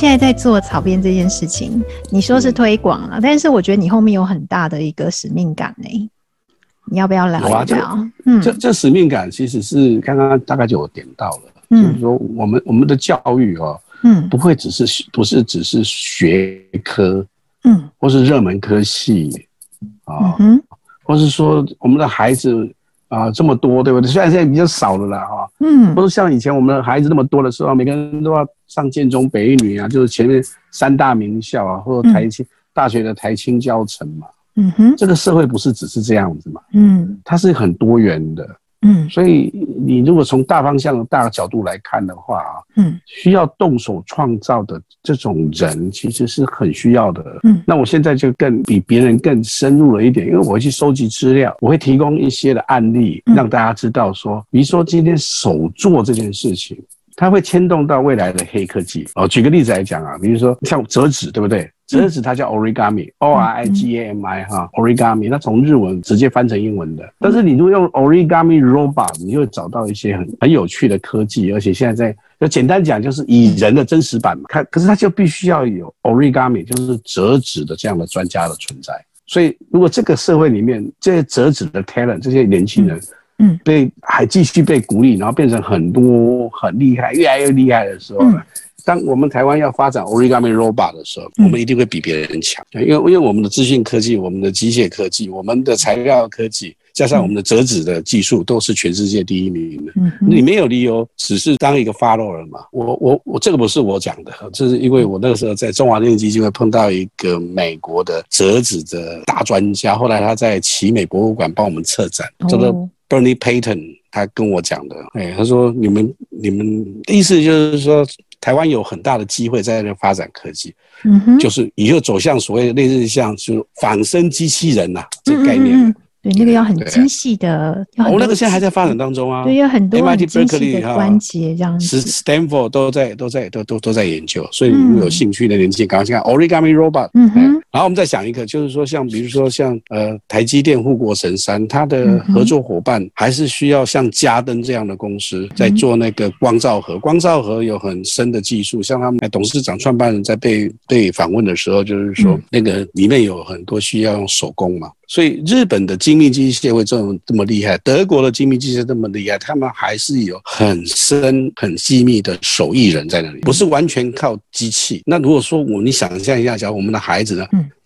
现在在做草编这件事情，你说是推广了，但是我觉得你后面有很大的一个使命感呢。你要不要聊一聊？嗯，这这使命感其实是刚刚大概就有点到了，就是说我们我们的教育哦，嗯，不会只是不是只是学科，嗯，或是热门科系啊，嗯，或是说我们的孩子。啊，这么多，对不对？虽然现在比较少了啦，哈，嗯，不是像以前我们的孩子那么多的时候，每个人都要上建中、北一女啊，就是前面三大名校啊，或者台清、嗯、大学的台清教程嘛，嗯哼，这个社会不是只是这样子嘛，嗯，它是很多元的。嗯，所以你如果从大方向、大的角度来看的话啊，嗯，需要动手创造的这种人，其实是很需要的。嗯，那我现在就更比别人更深入了一点，因为我会去收集资料，我会提供一些的案例，让大家知道说，比如说今天手做这件事情，它会牵动到未来的黑科技。哦，举个例子来讲啊，比如说像折纸，对不对？折纸它叫 origami，O R I G A M I 哈，origami，它从日文直接翻成英文的。但是你如果用 origami robot，你就会找到一些很很有趣的科技，而且现在在就简单讲就是以人的真实版嘛。看，可是它就必须要有 origami，就是折纸的这样的专家的存在。所以如果这个社会里面这些折纸的 talent，这些年轻人，嗯，被还继续被鼓励，然后变成很多很厉害，越来越厉害的时候呢？当我们台湾要发展 Origami Robot 的时候，我们一定会比别人强。因为因为我们的资讯科技、我们的机械科技、我们的材料科技，加上我们的折纸的技术都是全世界第一名的。嗯，你没有理由只是当一个 follower 嘛。我我我这个不是我讲的，这是因为我那个时候在中华电信基金会碰到一个美国的折纸的大专家，后来他在奇美博物馆帮我们策展，叫做 Bernie Payton，他跟我讲的，哎，他说你们你们意思就是说。台湾有很大的机会在那发展科技，嗯哼，就是以后走向所谓类似像就是仿生机器人呐、啊，这个概念。嗯嗯嗯对，那个要很精细的，我、哦、那个现在还在发展当中啊。对，有很多很精细的关节这样子。是 Stanford 都在都在都都都在研究，所以如果有兴趣的年轻人，赶快去看 Origami Robot。嗯哼。然后我们再想一个，就是说像比如说像呃台积电护国神山，它的合作伙伴还是需要像嘉登这样的公司在做那个光照盒。光照盒有很深的技术，像他们董事长创办人在被被访问的时候，就是说那个里面有很多需要用手工嘛。所以日本的精密机械会这么这么厉害，德国的精密机械这么厉害，他们还是有很深很细密的手艺人在那里，不是完全靠机器。那如果说我你想象一下，假如我们的孩子呢？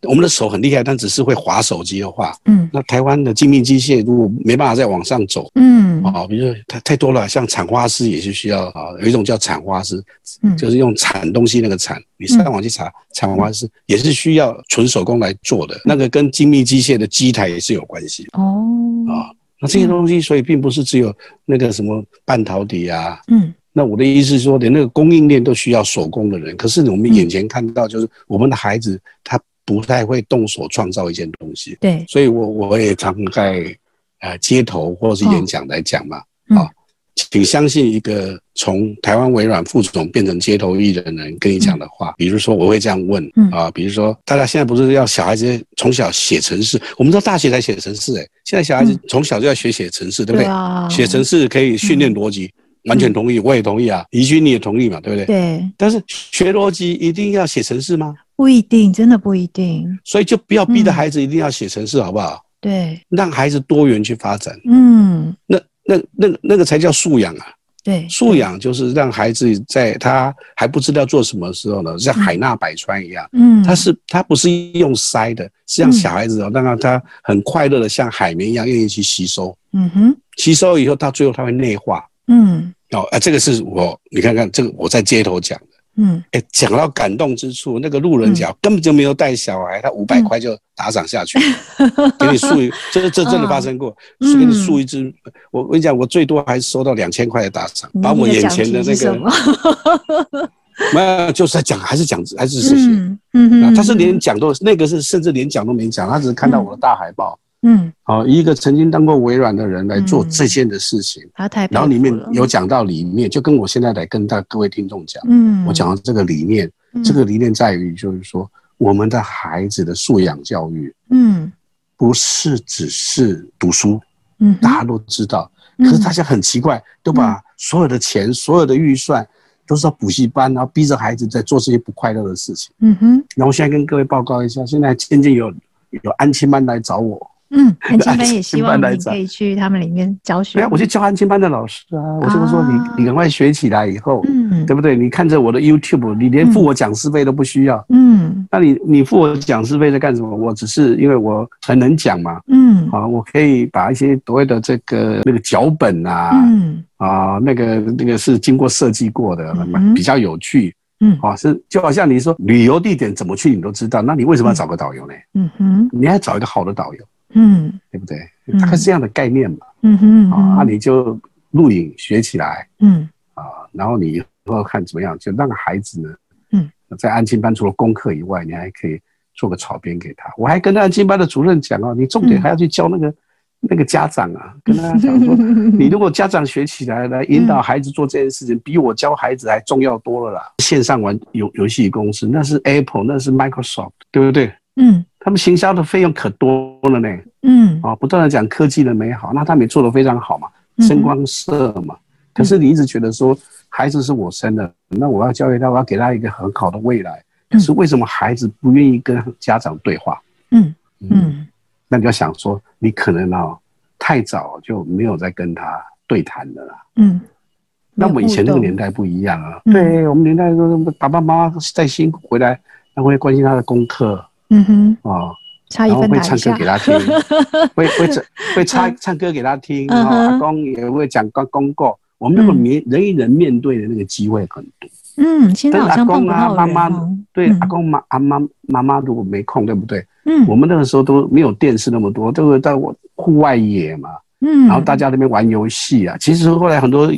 我们的手很厉害，但只是会划手机的话，嗯，那台湾的精密机械如果没办法再往上走，嗯，啊，比如说太太多了，像铲花师也是需要啊，有一种叫铲花师，嗯，就是用铲东西那个铲，你上网去查，铲花师也是需要纯手工来做的，那个跟精密机械的机台也是有关系。哦，啊，那这些东西，所以并不是只有那个什么半导体啊，嗯，那我的意思是说，连那个供应链都需要手工的人，可是我们眼前看到就是我们的孩子他。不太会动手创造一件东西，对，所以我我也常在呃街头或者是演讲来讲嘛，啊，请相信一个从台湾微软副总变成街头艺人的人跟你讲的话，比如说我会这样问啊，比如说大家现在不是要小孩子从小写程式，我们到大学才写程式，诶，现在小孩子从小就要学写程式，对不对？写程式可以训练逻辑，完全同意，我也同意啊，怡君你也同意嘛，对不对？对，但是学逻辑一定要写程式吗？不一定，真的不一定。所以就不要逼着孩子一定要写程式，好不好？对，让孩子多元去发展。嗯，那那那个那个才叫素养啊。对，素养就是让孩子在他还不知道做什么时候呢，像海纳百川一样。嗯，他是他不是用塞的，是让小孩子哦，让他很快乐的像海绵一样愿意去吸收。嗯哼，吸收以后到最后他会内化。嗯，哦，啊，这个是我你看看这个我在街头讲的。嗯，哎，讲到感动之处，那个路人甲根本就没有带小孩，他五百块就打赏下去，[LAUGHS] 给你竖一，这这真的发生过，是给你竖一只。我我跟你讲，我最多还是收到两千块的打赏，把我眼前的那个，[LAUGHS] 没有，就是在讲，还是讲，还是事情。嗯嗯，他是连讲都，那个是甚至连讲都没讲，他只是看到我的大海报。嗯，好，一个曾经当过微软的人来做这件的事情，他太，然后里面有讲到理念，就跟我现在来跟大各位听众讲，嗯，我讲到这个理念，这个理念在于就是说，我们的孩子的素养教育，嗯，不是只是读书，嗯，大家都知道，可是大家很奇怪，都把所有的钱、所有的预算都是到补习班，然后逼着孩子在做这些不快乐的事情，嗯哼，然后现在跟各位报告一下，现在渐渐有有安亲班来找我。嗯，安亲班也希望你可以去他们里面教学。对啊，我去教安亲班的老师啊，我就说你你赶快学起来以后，嗯，对不对？你看着我的 YouTube，你连付我讲师费都不需要，嗯，那你你付我讲师费在干什么？我只是因为我很能讲嘛，嗯，啊，我可以把一些所谓的这个那个脚本啊，嗯，啊，那个那个是经过设计过的，比较有趣，嗯，啊，是就好像你说旅游地点怎么去你都知道，那你为什么要找个导游呢？嗯哼，你还找一个好的导游。嗯，对不对？大概是这样的概念嘛。嗯哼，啊，那你就录影学起来。嗯，啊，然后你以后看怎么样，就让孩子呢，嗯，在安亲班除了功课以外，你还可以做个草编给他。我还跟安亲班的主任讲哦，你重点还要去教那个那个家长啊，跟他讲说，[LAUGHS] 你如果家长学起来来引导孩子做这件事情，比我教孩子还重要多了啦。线上玩游游戏公司，那是 Apple，那是 Microsoft，对不对？嗯。他们行销的费用可多了呢，嗯，啊，不断的讲科技的美好，那他们也做得非常好嘛，声光色嘛。可是你一直觉得说孩子是我生的，那我要教育他，我要给他一个很好的未来。可是为什么孩子不愿意跟家长对话？嗯嗯，那你要想说，你可能啊太早就没有再跟他对谈了啦。嗯，那我们以前那个年代不一样啊，对我们年代说爸爸妈妈再辛苦回来，他会关心他的功课。嗯哼，啊，然后会 [LAUGHS] [LAUGHS] 唱歌给他听，会会唱会唱唱歌给他听。然后阿公也会讲公公告。我们那个面人与人面对的那个机会很多。嗯，现在好像碰不到人。阿公啊，妈妈，对，阿公妈阿妈妈妈如果没空，对不对？嗯，我们那个时候都没有电视那么多，都会在户外野嘛。嗯，然后大家那边玩游戏啊。其实后来很多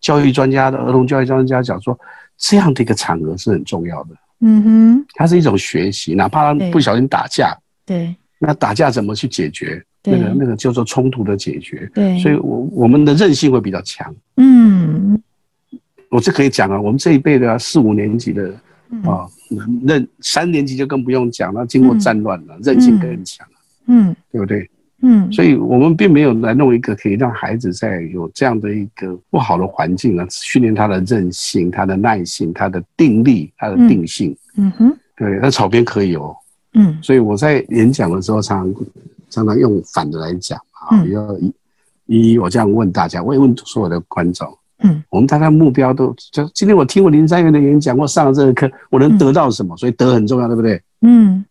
教育专家的儿童教育专家讲说，这样的一个场合是很重要的。嗯哼，它是一种学习，哪怕不小心打架，对，那打架怎么去解决？那个那个叫做冲突的解决。对，所以我我们的韧性会比较强。嗯，我这可以讲啊，我们这一辈的四五年级的啊，韧三年级就更不用讲了，经过战乱了，韧性更强。嗯，对不对？嗯，所以我们并没有来弄一个可以让孩子在有这样的一个不好的环境啊，训练他的韧性、他的耐性、他的定力、他的定性。嗯哼，对，那草编可以哦。嗯，所以我在演讲的时候，常常常常用反的来讲啊，要一一我这样问大家，我也问所有的观众。嗯，我们大家目标都就今天我听过林三元的演讲，我上了这个课，我能得到什么？所以德很重要，对不对？嗯，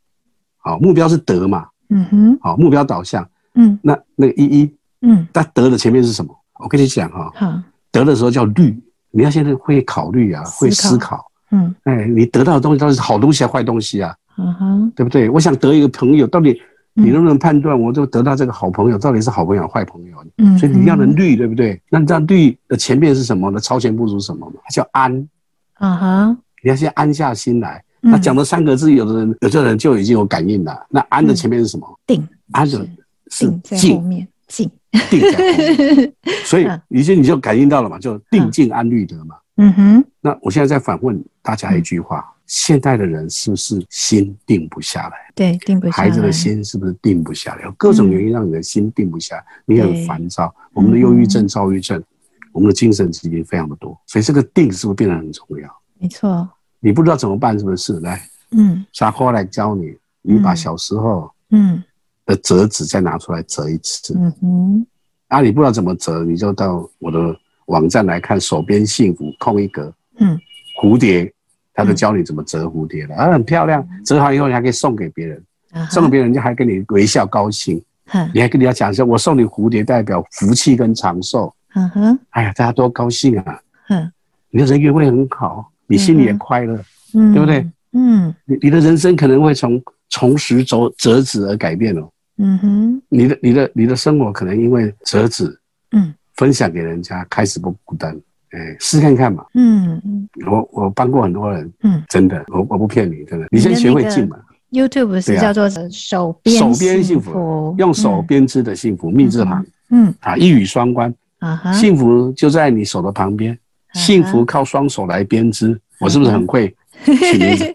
好，目标是德嘛。嗯哼，好，目标导向。嗯，那那个一一，嗯，那得的前面是什么？我跟你讲哈，好，得的时候叫虑，你要现在会考虑啊，会思考，嗯，哎，你得到的东西到底是好东西还是坏东西啊？嗯哼，对不对？我想得一个朋友，到底你能不能判断，我就得到这个好朋友到底是好朋友坏朋友？嗯，所以你要能虑，对不对？那你这样虑的前面是什么呢？超前部署什么嘛？它叫安，嗯哼，你要先安下心来。那讲的三个字，有的人有的人就已经有感应了。那安的前面是什么？定，安的。是静在后面，静 [LAUGHS] 定在后面，[LAUGHS] 所以已经你就感应到了嘛，就定静安虑得嘛。嗯哼。那我现在再反问大家一句话：现代的人是不是心定不下来？对，定不下来。孩子的心是不是定不下来？有各种原因让你的心定不下来，你很烦躁。我们的忧郁症、躁郁症，我们的精神疾病非常的多，所以这个定是不是变得很重要？没错。你不知道怎么办，是不是？来，嗯，沙花来教你，你把小时候，嗯。的折纸再拿出来折一次，嗯哼，啊，你不知道怎么折，你就到我的网站来看手边幸福空一格，嗯，蝴蝶，他就教你怎么折蝴蝶了，啊，很漂亮，折好以后你还可以送给别人，送给别人家还跟你微笑高兴，你还跟人家讲说，我送你蝴蝶代表福气跟长寿，嗯哼，哎呀，大家多高兴啊，嗯，你的人缘会很好，你心里也快乐，嗯，对不对？嗯，你你的人生可能会从重拾折折纸而改变哦。嗯哼，你的、你的、你的生活可能因为折纸，嗯，分享给人家，开始不孤单，哎，试看看嘛。嗯。嗯，我我帮过很多人，嗯，真的，我我不骗你，真的。你先学会静嘛。YouTube 是叫做手编手编幸福，用手编织的幸福，密字旁，嗯。啊，一语双关，啊哈，幸福就在你手的旁边，幸福靠双手来编织，我是不是很会取名字？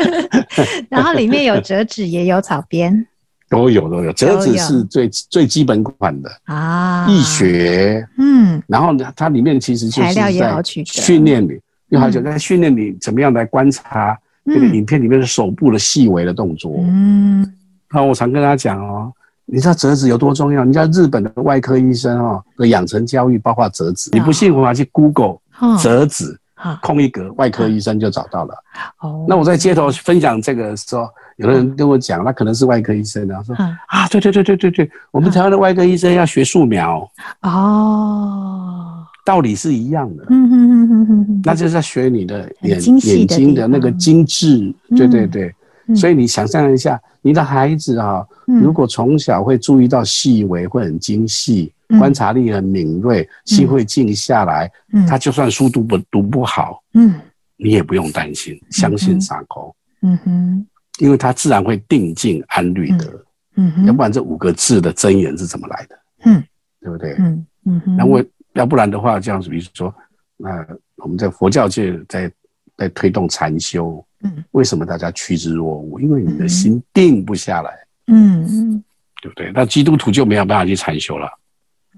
[LAUGHS] 然后里面有折纸，也有草编。都有都有，折纸是最最基本款的啊，易学，嗯，然后呢，它里面其实就是材料也好取得，训练你，又好像在训练你怎么样来观察那个影片里面的手部的细微的动作，嗯，然后我常跟他讲哦，你知道折纸有多重要？你知道日本的外科医生哦的养成教育包括折纸，你不信我去 Google 折纸，空一格，外科医生就找到了。哦，那我在街头分享这个时候。有的人跟我讲，那可能是外科医生啊，说啊，对对对对对对，我们台湾的外科医生要学素描哦，道理是一样的，嗯哼哼哼哼，那就是要学你的眼眼睛的那个精致，对对对，所以你想象一下，你的孩子啊，如果从小会注意到细微，会很精细，观察力很敏锐，心会静下来，他就算书读不读不好，嗯，你也不用担心，相信傻狗，嗯哼。因为他自然会定静安虑得，嗯，要不然这五个字的真言是怎么来的？嗯，对不对？嗯嗯，那我要不然的话，这样子，比如说，那我们在佛教界在在推动禅修，嗯，为什么大家趋之若鹜？因为你的心定不下来，嗯嗯，对不对？那基督徒就没有办法去禅修了，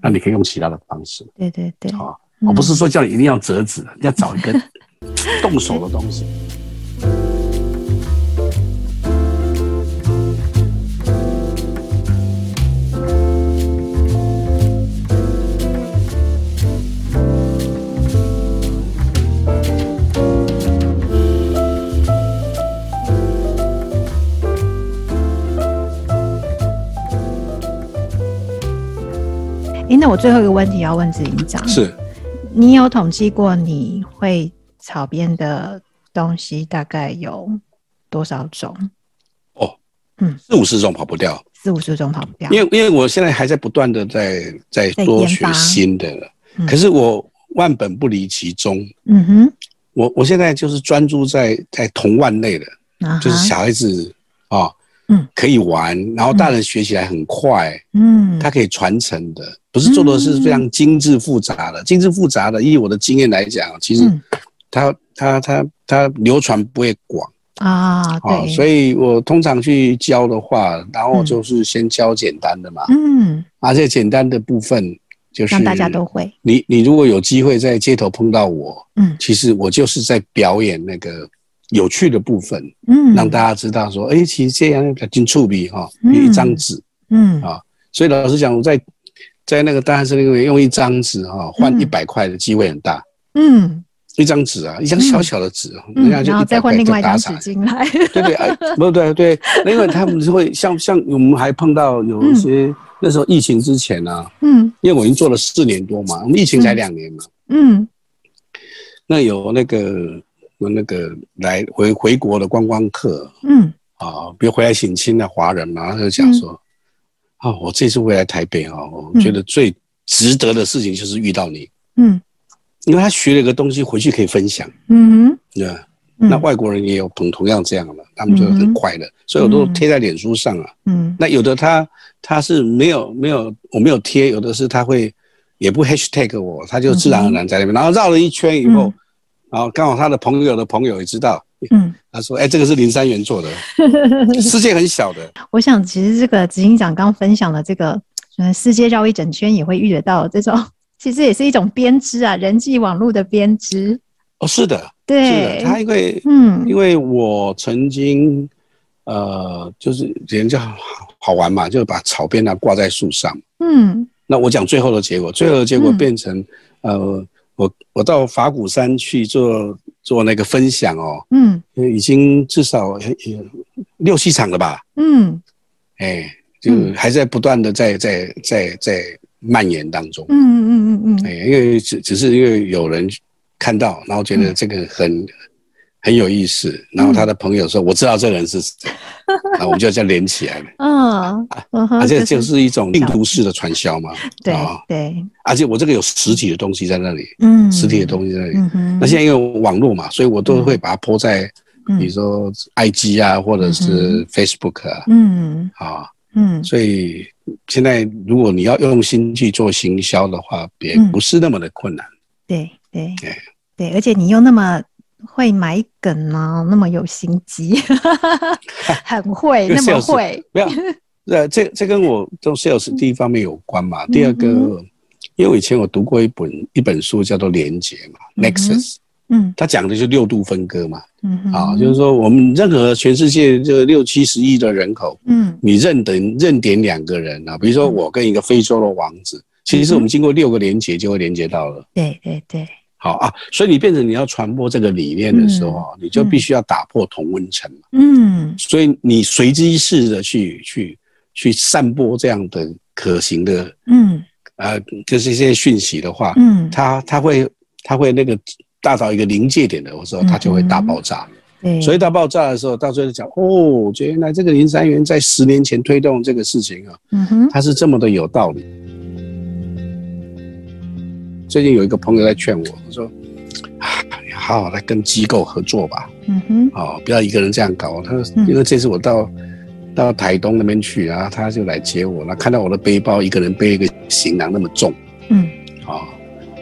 那你可以用其他的方式，对对对，好，我不是说叫你一定要折纸，要找一个动手的东西。[LAUGHS] 那我最后一个问题要问执行长，是，你有统计过你会草编的东西大概有多少种？哦，嗯，四五十种跑不掉，四五十种跑不掉，因为因为我现在还在不断的在在多学新的，可是我万本不离其宗，嗯哼，我我现在就是专注在在童玩类的，就是小孩子啊。嗯，可以玩，然后大人学起来很快，嗯，它可以传承的，不是做的是非常精致复杂的，精致复杂的，以我的经验来讲，其实它它它它流传不会广。啊，对，所以我通常去教的话，然后就是先教简单的嘛，嗯，而且简单的部分就是让大家都会，你你如果有机会在街头碰到我，嗯，其实我就是在表演那个。有趣的部分，嗯，让大家知道说，哎、欸，其实这样比较精触笔哈，比一张纸，嗯。啊，所以老实讲，我在在那个大汉森林公园用一张纸哈换一百块的机会很大，嗯，一张纸啊，一张小小的纸，人家就一百块就打场，[LAUGHS] 对对哎，不对对，因为他们是会像像我们还碰到有一些那时候疫情之前呢，嗯，因为我已经做了四年多嘛，我们疫情才两年嘛，嗯，那有那个。那个来回回国的观光客，嗯，啊，比如回来省亲的华人嘛，他就讲说，啊，我这次回来台北啊，我觉得最值得的事情就是遇到你，嗯，因为他学了一个东西回去可以分享，嗯，对，那外国人也有同同样这样的，他们就很快乐，所以我都贴在脸书上啊，嗯，那有的他他是没有没有我没有贴，有的是他会也不 hashtag 我，他就自然而然在那边，然后绕了一圈以后。然后刚好他的朋友的朋友也知道，嗯，他说：“哎，这个是林三元做的，[LAUGHS] 世界很小的。”我想，其实这个执行长刚分享了这个，嗯，世界绕一整圈也会遇得到这种，[LAUGHS] 其实也是一种编织啊，人际网络的编织。哦，是的，对，是的，他因为，嗯，因为我曾经，呃，就是人家好好玩嘛，就把草编啊挂在树上，嗯，那我讲最后的结果，最后的结果变成，嗯、呃。我我到法鼓山去做做那个分享哦，嗯，已经至少有六七场了吧，嗯，哎，就还在不断的在在在在蔓延当中，嗯嗯嗯嗯，哎，因为只只是因为有人看到，然后觉得这个很。很有意思，然后他的朋友说：“我知道这个人是谁。”那我们就这样连起来了。嗯，而且就是一种病毒式的传销嘛。对对。而且我这个有实体的东西在那里，嗯，实体的东西在那里。那现在因为网络嘛，所以我都会把它 po 在，比如说 IG 啊，或者是 Facebook 啊。嗯。啊。嗯。所以现在如果你要用心去做行销的话，也不是那么的困难。对对对对，而且你又那么。会买梗呢，那么有心机，[LAUGHS] 很会，那么会。没有，呃，这这跟我做 sales 第一方面有关嘛。第二个，因为我以前我读过一本一本书，叫做《连接》嘛，Nexus。嗯，它讲的就是六度分割嘛。嗯啊，就是说我们任何全世界这六七十亿的人口，嗯，你认等认点两个人啊，比如说我跟一个非洲的王子，其实我们经过六个连接就会连接到了。对对对。好啊，所以你变成你要传播这个理念的时候，嗯、你就必须要打破同温层嘛。嗯，所以你随机式的去去去散播这样的可行的，嗯，呃，就是一些讯息的话，嗯，它它会它会那个大到一个临界点的时候，它就会大爆炸。对、嗯，所以大爆炸的时候，到最后讲哦，原来这个林三元在十年前推动这个事情啊，嗯哼，它是这么的有道理。最近有一个朋友在劝我，他说：“啊，你好好来跟机构合作吧，嗯哼，哦，不要一个人这样搞。”他说：“因为这次我到到台东那边去，然后他就来接我，那看到我的背包，一个人背一个行囊那么重，嗯，哦，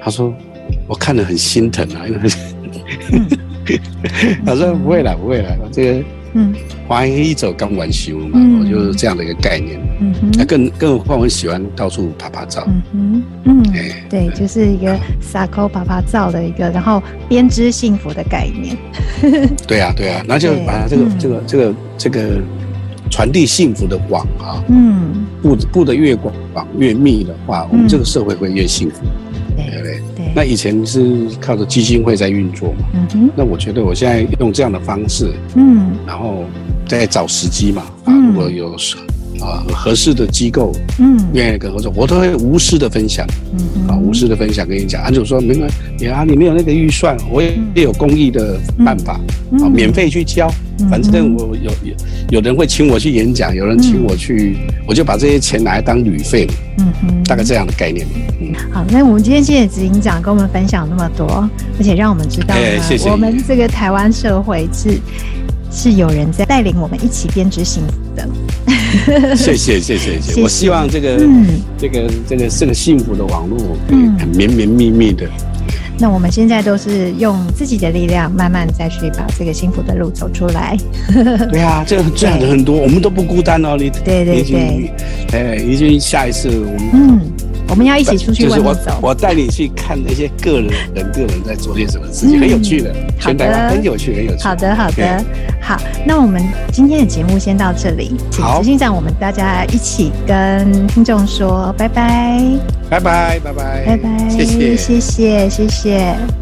他说我看了很心疼啊，因为 [LAUGHS] [LAUGHS] 他说不会了，不会了，这个。”嗯，花一走刚完休嘛，嗯、我就是这样的一个概念。嗯哼，那更更何况我喜欢到处拍拍照。嗯哼，嗯，欸、对，就是一个撒口拍拍照的一个，然后编织幸福的概念。[LAUGHS] 对啊，对啊，那就把这个对这个这个这个传递幸福的网啊，嗯，布布的越广越密的话，我们这个社会会越幸福。对不对？对。那以前是靠着基金会在运作嘛。嗯哼。那我觉得我现在用这样的方式，嗯，然后再找时机嘛。啊，如果有啊合适的机构，嗯，愿意跟合作，我都会无私的分享，嗯啊，无私的分享跟你讲，安主说没关系啊，你没有那个预算，我也有公益的办法，啊，免费去教，反正我有有有人会请我去演讲，有人请我去，我就把这些钱拿来当旅费，嗯哼，大概这样的概念。嗯，好，那我们今天谢谢执行长跟我们分享那么多，而且让我们知道呢，我们这个台湾社会是。是有人在带领我们一起编织幸福的。[LAUGHS] 谢谢谢谢谢谢，我希望这个、嗯、这个这个这个幸福的网络可以很绵绵密密的。那我们现在都是用自己的力量，慢慢再去把这个幸福的路走出来。对啊，这这样的很多，我们都不孤单哦。你对对对，哎，已经下一次我们嗯。我们要一起出去外面走。我带你去看那些个人人个人在做些什么事情，很有趣的。全台湾很有趣，很有趣。好的，好的，好。那我们今天的节目先到这里，请执行长，我们大家一起跟听众说拜拜，拜拜，拜拜，拜拜，谢谢，谢谢，谢谢。